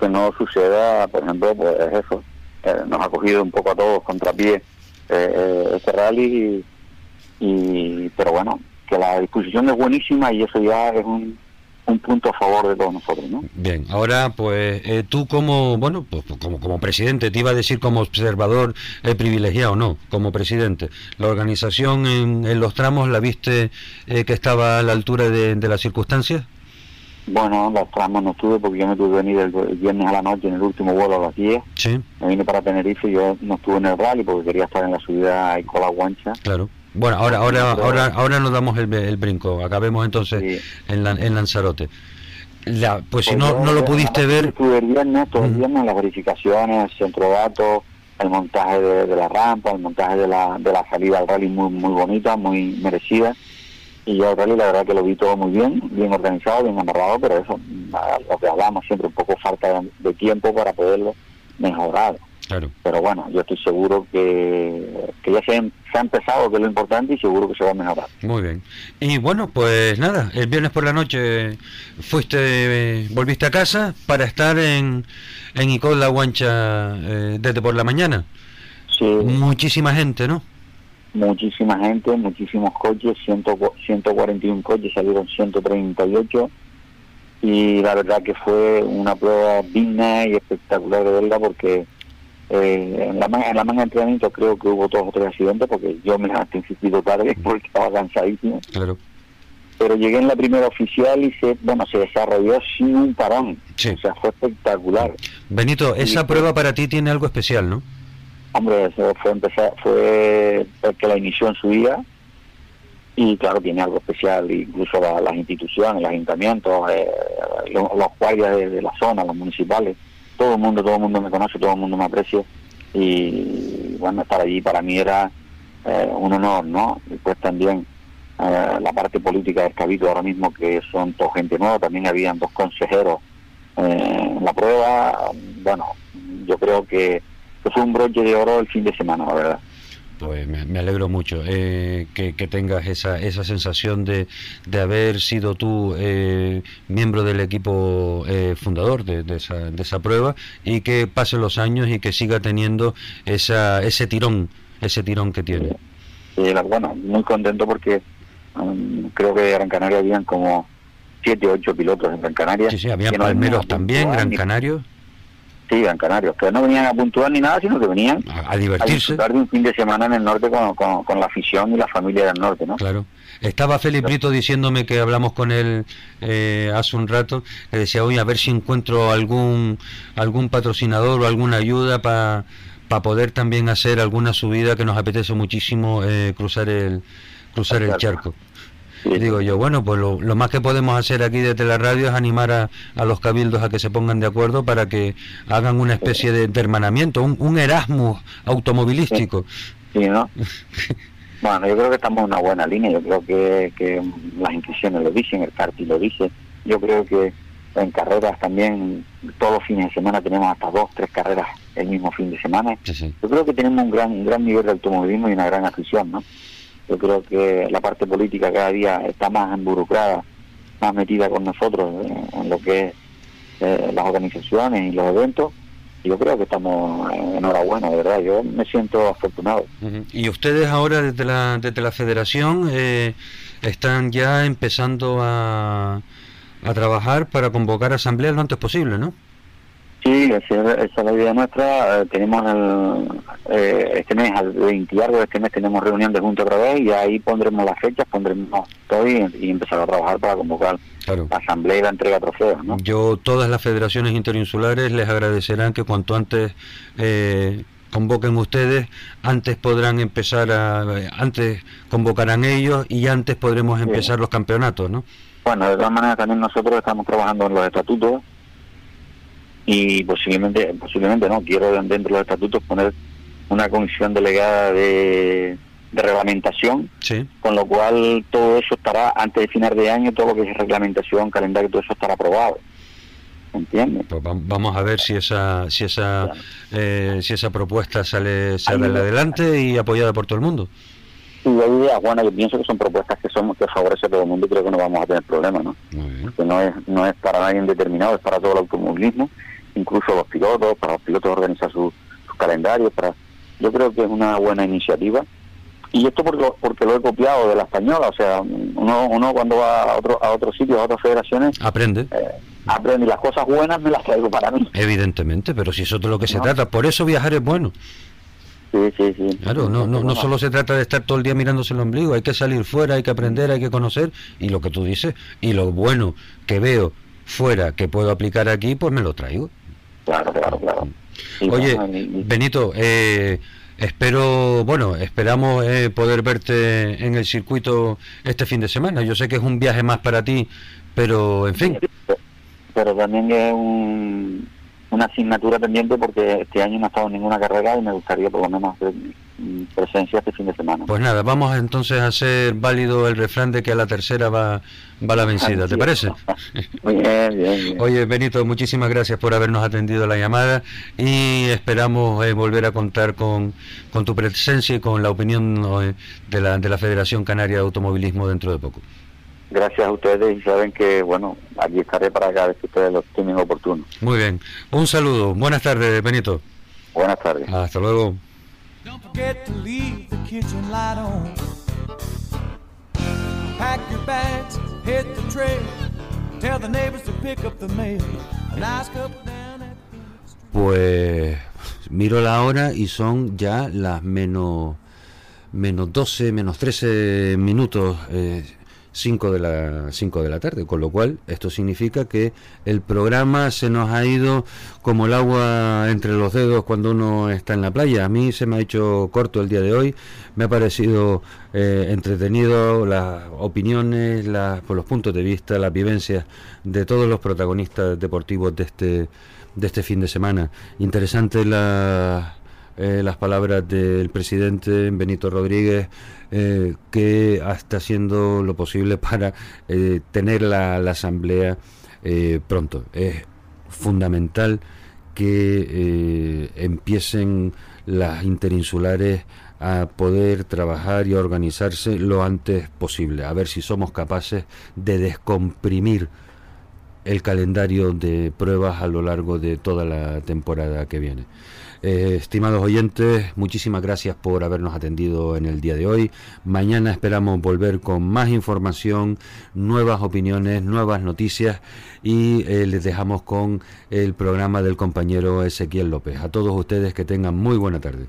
que no suceda, por ejemplo, pues eso, eh, nos ha cogido un poco a todos contrapié eh, eh, este rally, y, pero bueno, que la disposición es buenísima y eso ya es un, un punto a favor de todos nosotros, ¿no? Bien, ahora pues eh, tú como, bueno, pues, pues como, como presidente, te iba a decir como observador eh, privilegiado, no, como presidente. La organización en, los tramos, ¿la viste eh, que estaba a la altura de, las circunstancias? Bueno, los tramos no estuve porque yo me tuve que venir el, viernes a la noche en el último vuelo a las 10. Sí. Me vine para Tenerife y yo no estuve en el rally porque quería estar en la subida a Icola Guancha. Claro. Bueno, ahora ahora ahora ahora nos damos el, el brinco. Acabemos entonces en, en Lanzarote. La, pues, si pues no, no lo pudiste ver... Estuve viernes, todo el viernes, las verificaciones, centro de datos, el montaje de, la rampa, el montaje de la, de la salida al rally muy muy bonita, muy merecida. Y yo el rally la verdad que lo vi todo muy bien, bien organizado, bien amarrado, pero eso, lo que hablamos siempre, un poco falta de tiempo para poderlo mejorar. Pero bueno, yo estoy seguro que, que ya se, ha empezado, que es lo importante, y seguro que se va a mejorar. Muy bien. Y bueno, pues nada, el viernes por la noche fuiste, volviste a casa para estar en, en Icod La Guancha eh, desde por la mañana. Sí. Muchísima gente, ¿no? Muchísima gente, muchísimos coches, 141 coches, salieron 138 y la verdad que fue una prueba digna y espectacular de verla porque eh, en, la, en la manga de entrenamiento creo que hubo dos o tres accidentes porque yo me levanté insistido tarde porque estaba cansadísimo. Claro. Pero llegué en la primera oficial y se, bueno, se desarrolló sin un parón. O sea, fue espectacular. Benito, esa prueba para ti tiene algo especial, ¿no? Hombre, fue empezar, fue que la inició en su día y claro, tiene algo especial, incluso las instituciones, los ayuntamientos, eh, los, guardias de la zona, los municipales todo el mundo, todo el mundo me conoce, todo el mundo me aprecia y bueno, estar allí para mí era eh, un honor, ¿no? Después también eh, la parte política del Cabildo ahora mismo que son toda gente nueva, también habían dos consejeros eh, en la prueba, bueno, yo creo que fue un broche de oro el fin de semana, la verdad. Pues me, alegro mucho eh, que, tengas esa, esa sensación de, de haber sido tú eh, miembro del equipo eh, fundador de, de, esa, de esa prueba y que pasen los años y que siga teniendo esa, ese tirón, ese tirón que tiene. bueno, muy contento porque um, creo que en Gran Canaria habían como siete o ocho pilotos en Gran Canaria. Sí, sí, había palmeros también, Gran Canario. Sí, Gran Canarios, que no venían a puntuar ni nada, sino que venían a, divertirse. A disfrutar de un fin de semana en el norte con, con, la afición y la familia del norte, ¿no? Claro. Estaba Felipe Brito diciéndome que hablamos con él eh, hace un rato, que decía, oye, a ver si encuentro algún algún patrocinador o alguna ayuda para poder también hacer alguna subida que nos apetece muchísimo eh, cruzar el cruzar el charco. Digo yo, bueno, pues lo, más que podemos hacer aquí desde la radio es animar a, a, los cabildos a que se pongan de acuerdo para que hagan una especie de, hermanamiento, un, un, Erasmus automovilístico. Sí, ¿no? bueno, yo creo que estamos en una buena línea, yo creo que, que las inscripciones lo dicen, el CARTI lo dice, yo creo que en carreras también todos los fines de semana tenemos hasta dos, tres carreras el mismo fin de semana. Yo creo que tenemos un gran, un gran nivel de automovilismo y una gran afición, ¿no? Yo creo que la parte política cada día está más involucrada, más metida con nosotros en lo que es eh, las organizaciones y los eventos. Yo creo que estamos enhorabuena, de verdad. Yo me siento afortunado. Y ustedes ahora desde la, desde la federación eh, están ya empezando a, a trabajar para convocar asambleas lo antes posible, ¿no? Sí, esa, es la idea nuestra. Eh, tenemos el, eh, este mes, al 20 de este mes, tenemos reunión de junta otra vez y ahí pondremos las fechas, pondremos todo y, empezar a trabajar para convocar la asamblea y la entrega de trofeos. ¿no? Yo, todas las federaciones interinsulares les agradecerán que cuanto antes eh, convoquen ustedes, antes podrán empezar a. antes convocarán ellos y antes podremos empezar los campeonatos, ¿no? Bueno, de todas maneras, también nosotros estamos trabajando en los estatutos y posiblemente, posiblemente no, quiero dentro de los estatutos poner una comisión delegada de, reglamentación, con lo cual todo eso estará, antes de final de año, todo lo que es reglamentación, calendario, todo eso estará aprobado. ¿Entiendes? Pues vamos a ver si esa si esa eh, si esa propuesta sale sale adelante y apoyada por todo el mundo. Sí, hay ideas buenas, yo pienso que son propuestas que son que favorecen a todo el mundo y creo que no vamos a tener problemas, ¿no? Que no es, no es para nadie determinado, es para todo el automovilismo incluso los pilotos, para los pilotos organizar sus su calendarios, para yo creo que es una buena iniciativa. Y esto porque, porque lo he copiado de la española, o sea, uno, uno cuando va a otro a otros sitios, a otras federaciones, aprende. Eh, aprende y las cosas buenas me las traigo para mí. Evidentemente, pero si eso es de lo que se trata, por eso viajar es bueno. Sí, sí, sí. Claro, no, no, no solo se trata de estar todo el día mirándose el ombligo, hay que salir fuera, hay que aprender, hay que conocer, y lo que tú dices, y lo bueno que veo fuera que puedo aplicar aquí, pues me lo traigo. Claro, claro, claro. Oye, Benito, eh, espero, bueno, esperamos eh, poder verte en el circuito este fin de semana. Yo sé que es un viaje más para ti, pero en fin. Pero también es una asignatura pendiente porque este año no ha estado en ninguna carrera y me gustaría por lo menos hacer presencia este fin de semana. Pues nada, vamos entonces a hacer válido el refrán de que a la tercera va, va la vencida, ¿te parece? bien, bien, bien. Oye, Benito, muchísimas gracias por habernos atendido la llamada y esperamos eh, volver a contar con, con tu presencia y con la opinión eh, de, la, de la Federación Canaria de Automovilismo dentro de poco. Gracias a ustedes y saben que, bueno, aquí estaré para cada vez que ustedes lo tienen oportuno. Muy bien. Un saludo. Buenas tardes, Benito. Buenas tardes. Hasta luego. Don't forget to leave the kitchen light on. Pack your bags, hit the trail. Tell the neighbors to pick up the mail. Pues miro la hora y son ya las menos menos 12, menos 13 minutos. Eh, 5 de la 5 de la tarde, con lo cual esto significa que el programa se nos ha ido como el agua entre los dedos cuando uno está en la playa. A mí se me ha hecho corto el día de hoy, me ha parecido eh, entretenido las opiniones, las, los puntos de vista, las vivencias de todos los protagonistas deportivos de este de este fin de semana. Interesante la eh, las palabras del presidente Benito Rodríguez, eh, que está haciendo lo posible para eh, tener la, asamblea pronto. Es fundamental que empiecen las interinsulares a poder trabajar y organizarse lo antes posible, a ver si somos capaces de descomprimir el calendario de pruebas a lo largo de toda la temporada que viene. Eh, estimados oyentes, muchísimas gracias por habernos atendido en el día de hoy. Mañana esperamos volver con más información, nuevas opiniones, nuevas noticias y eh, les dejamos con el programa del compañero Ezequiel López. A todos ustedes que tengan muy buena tarde.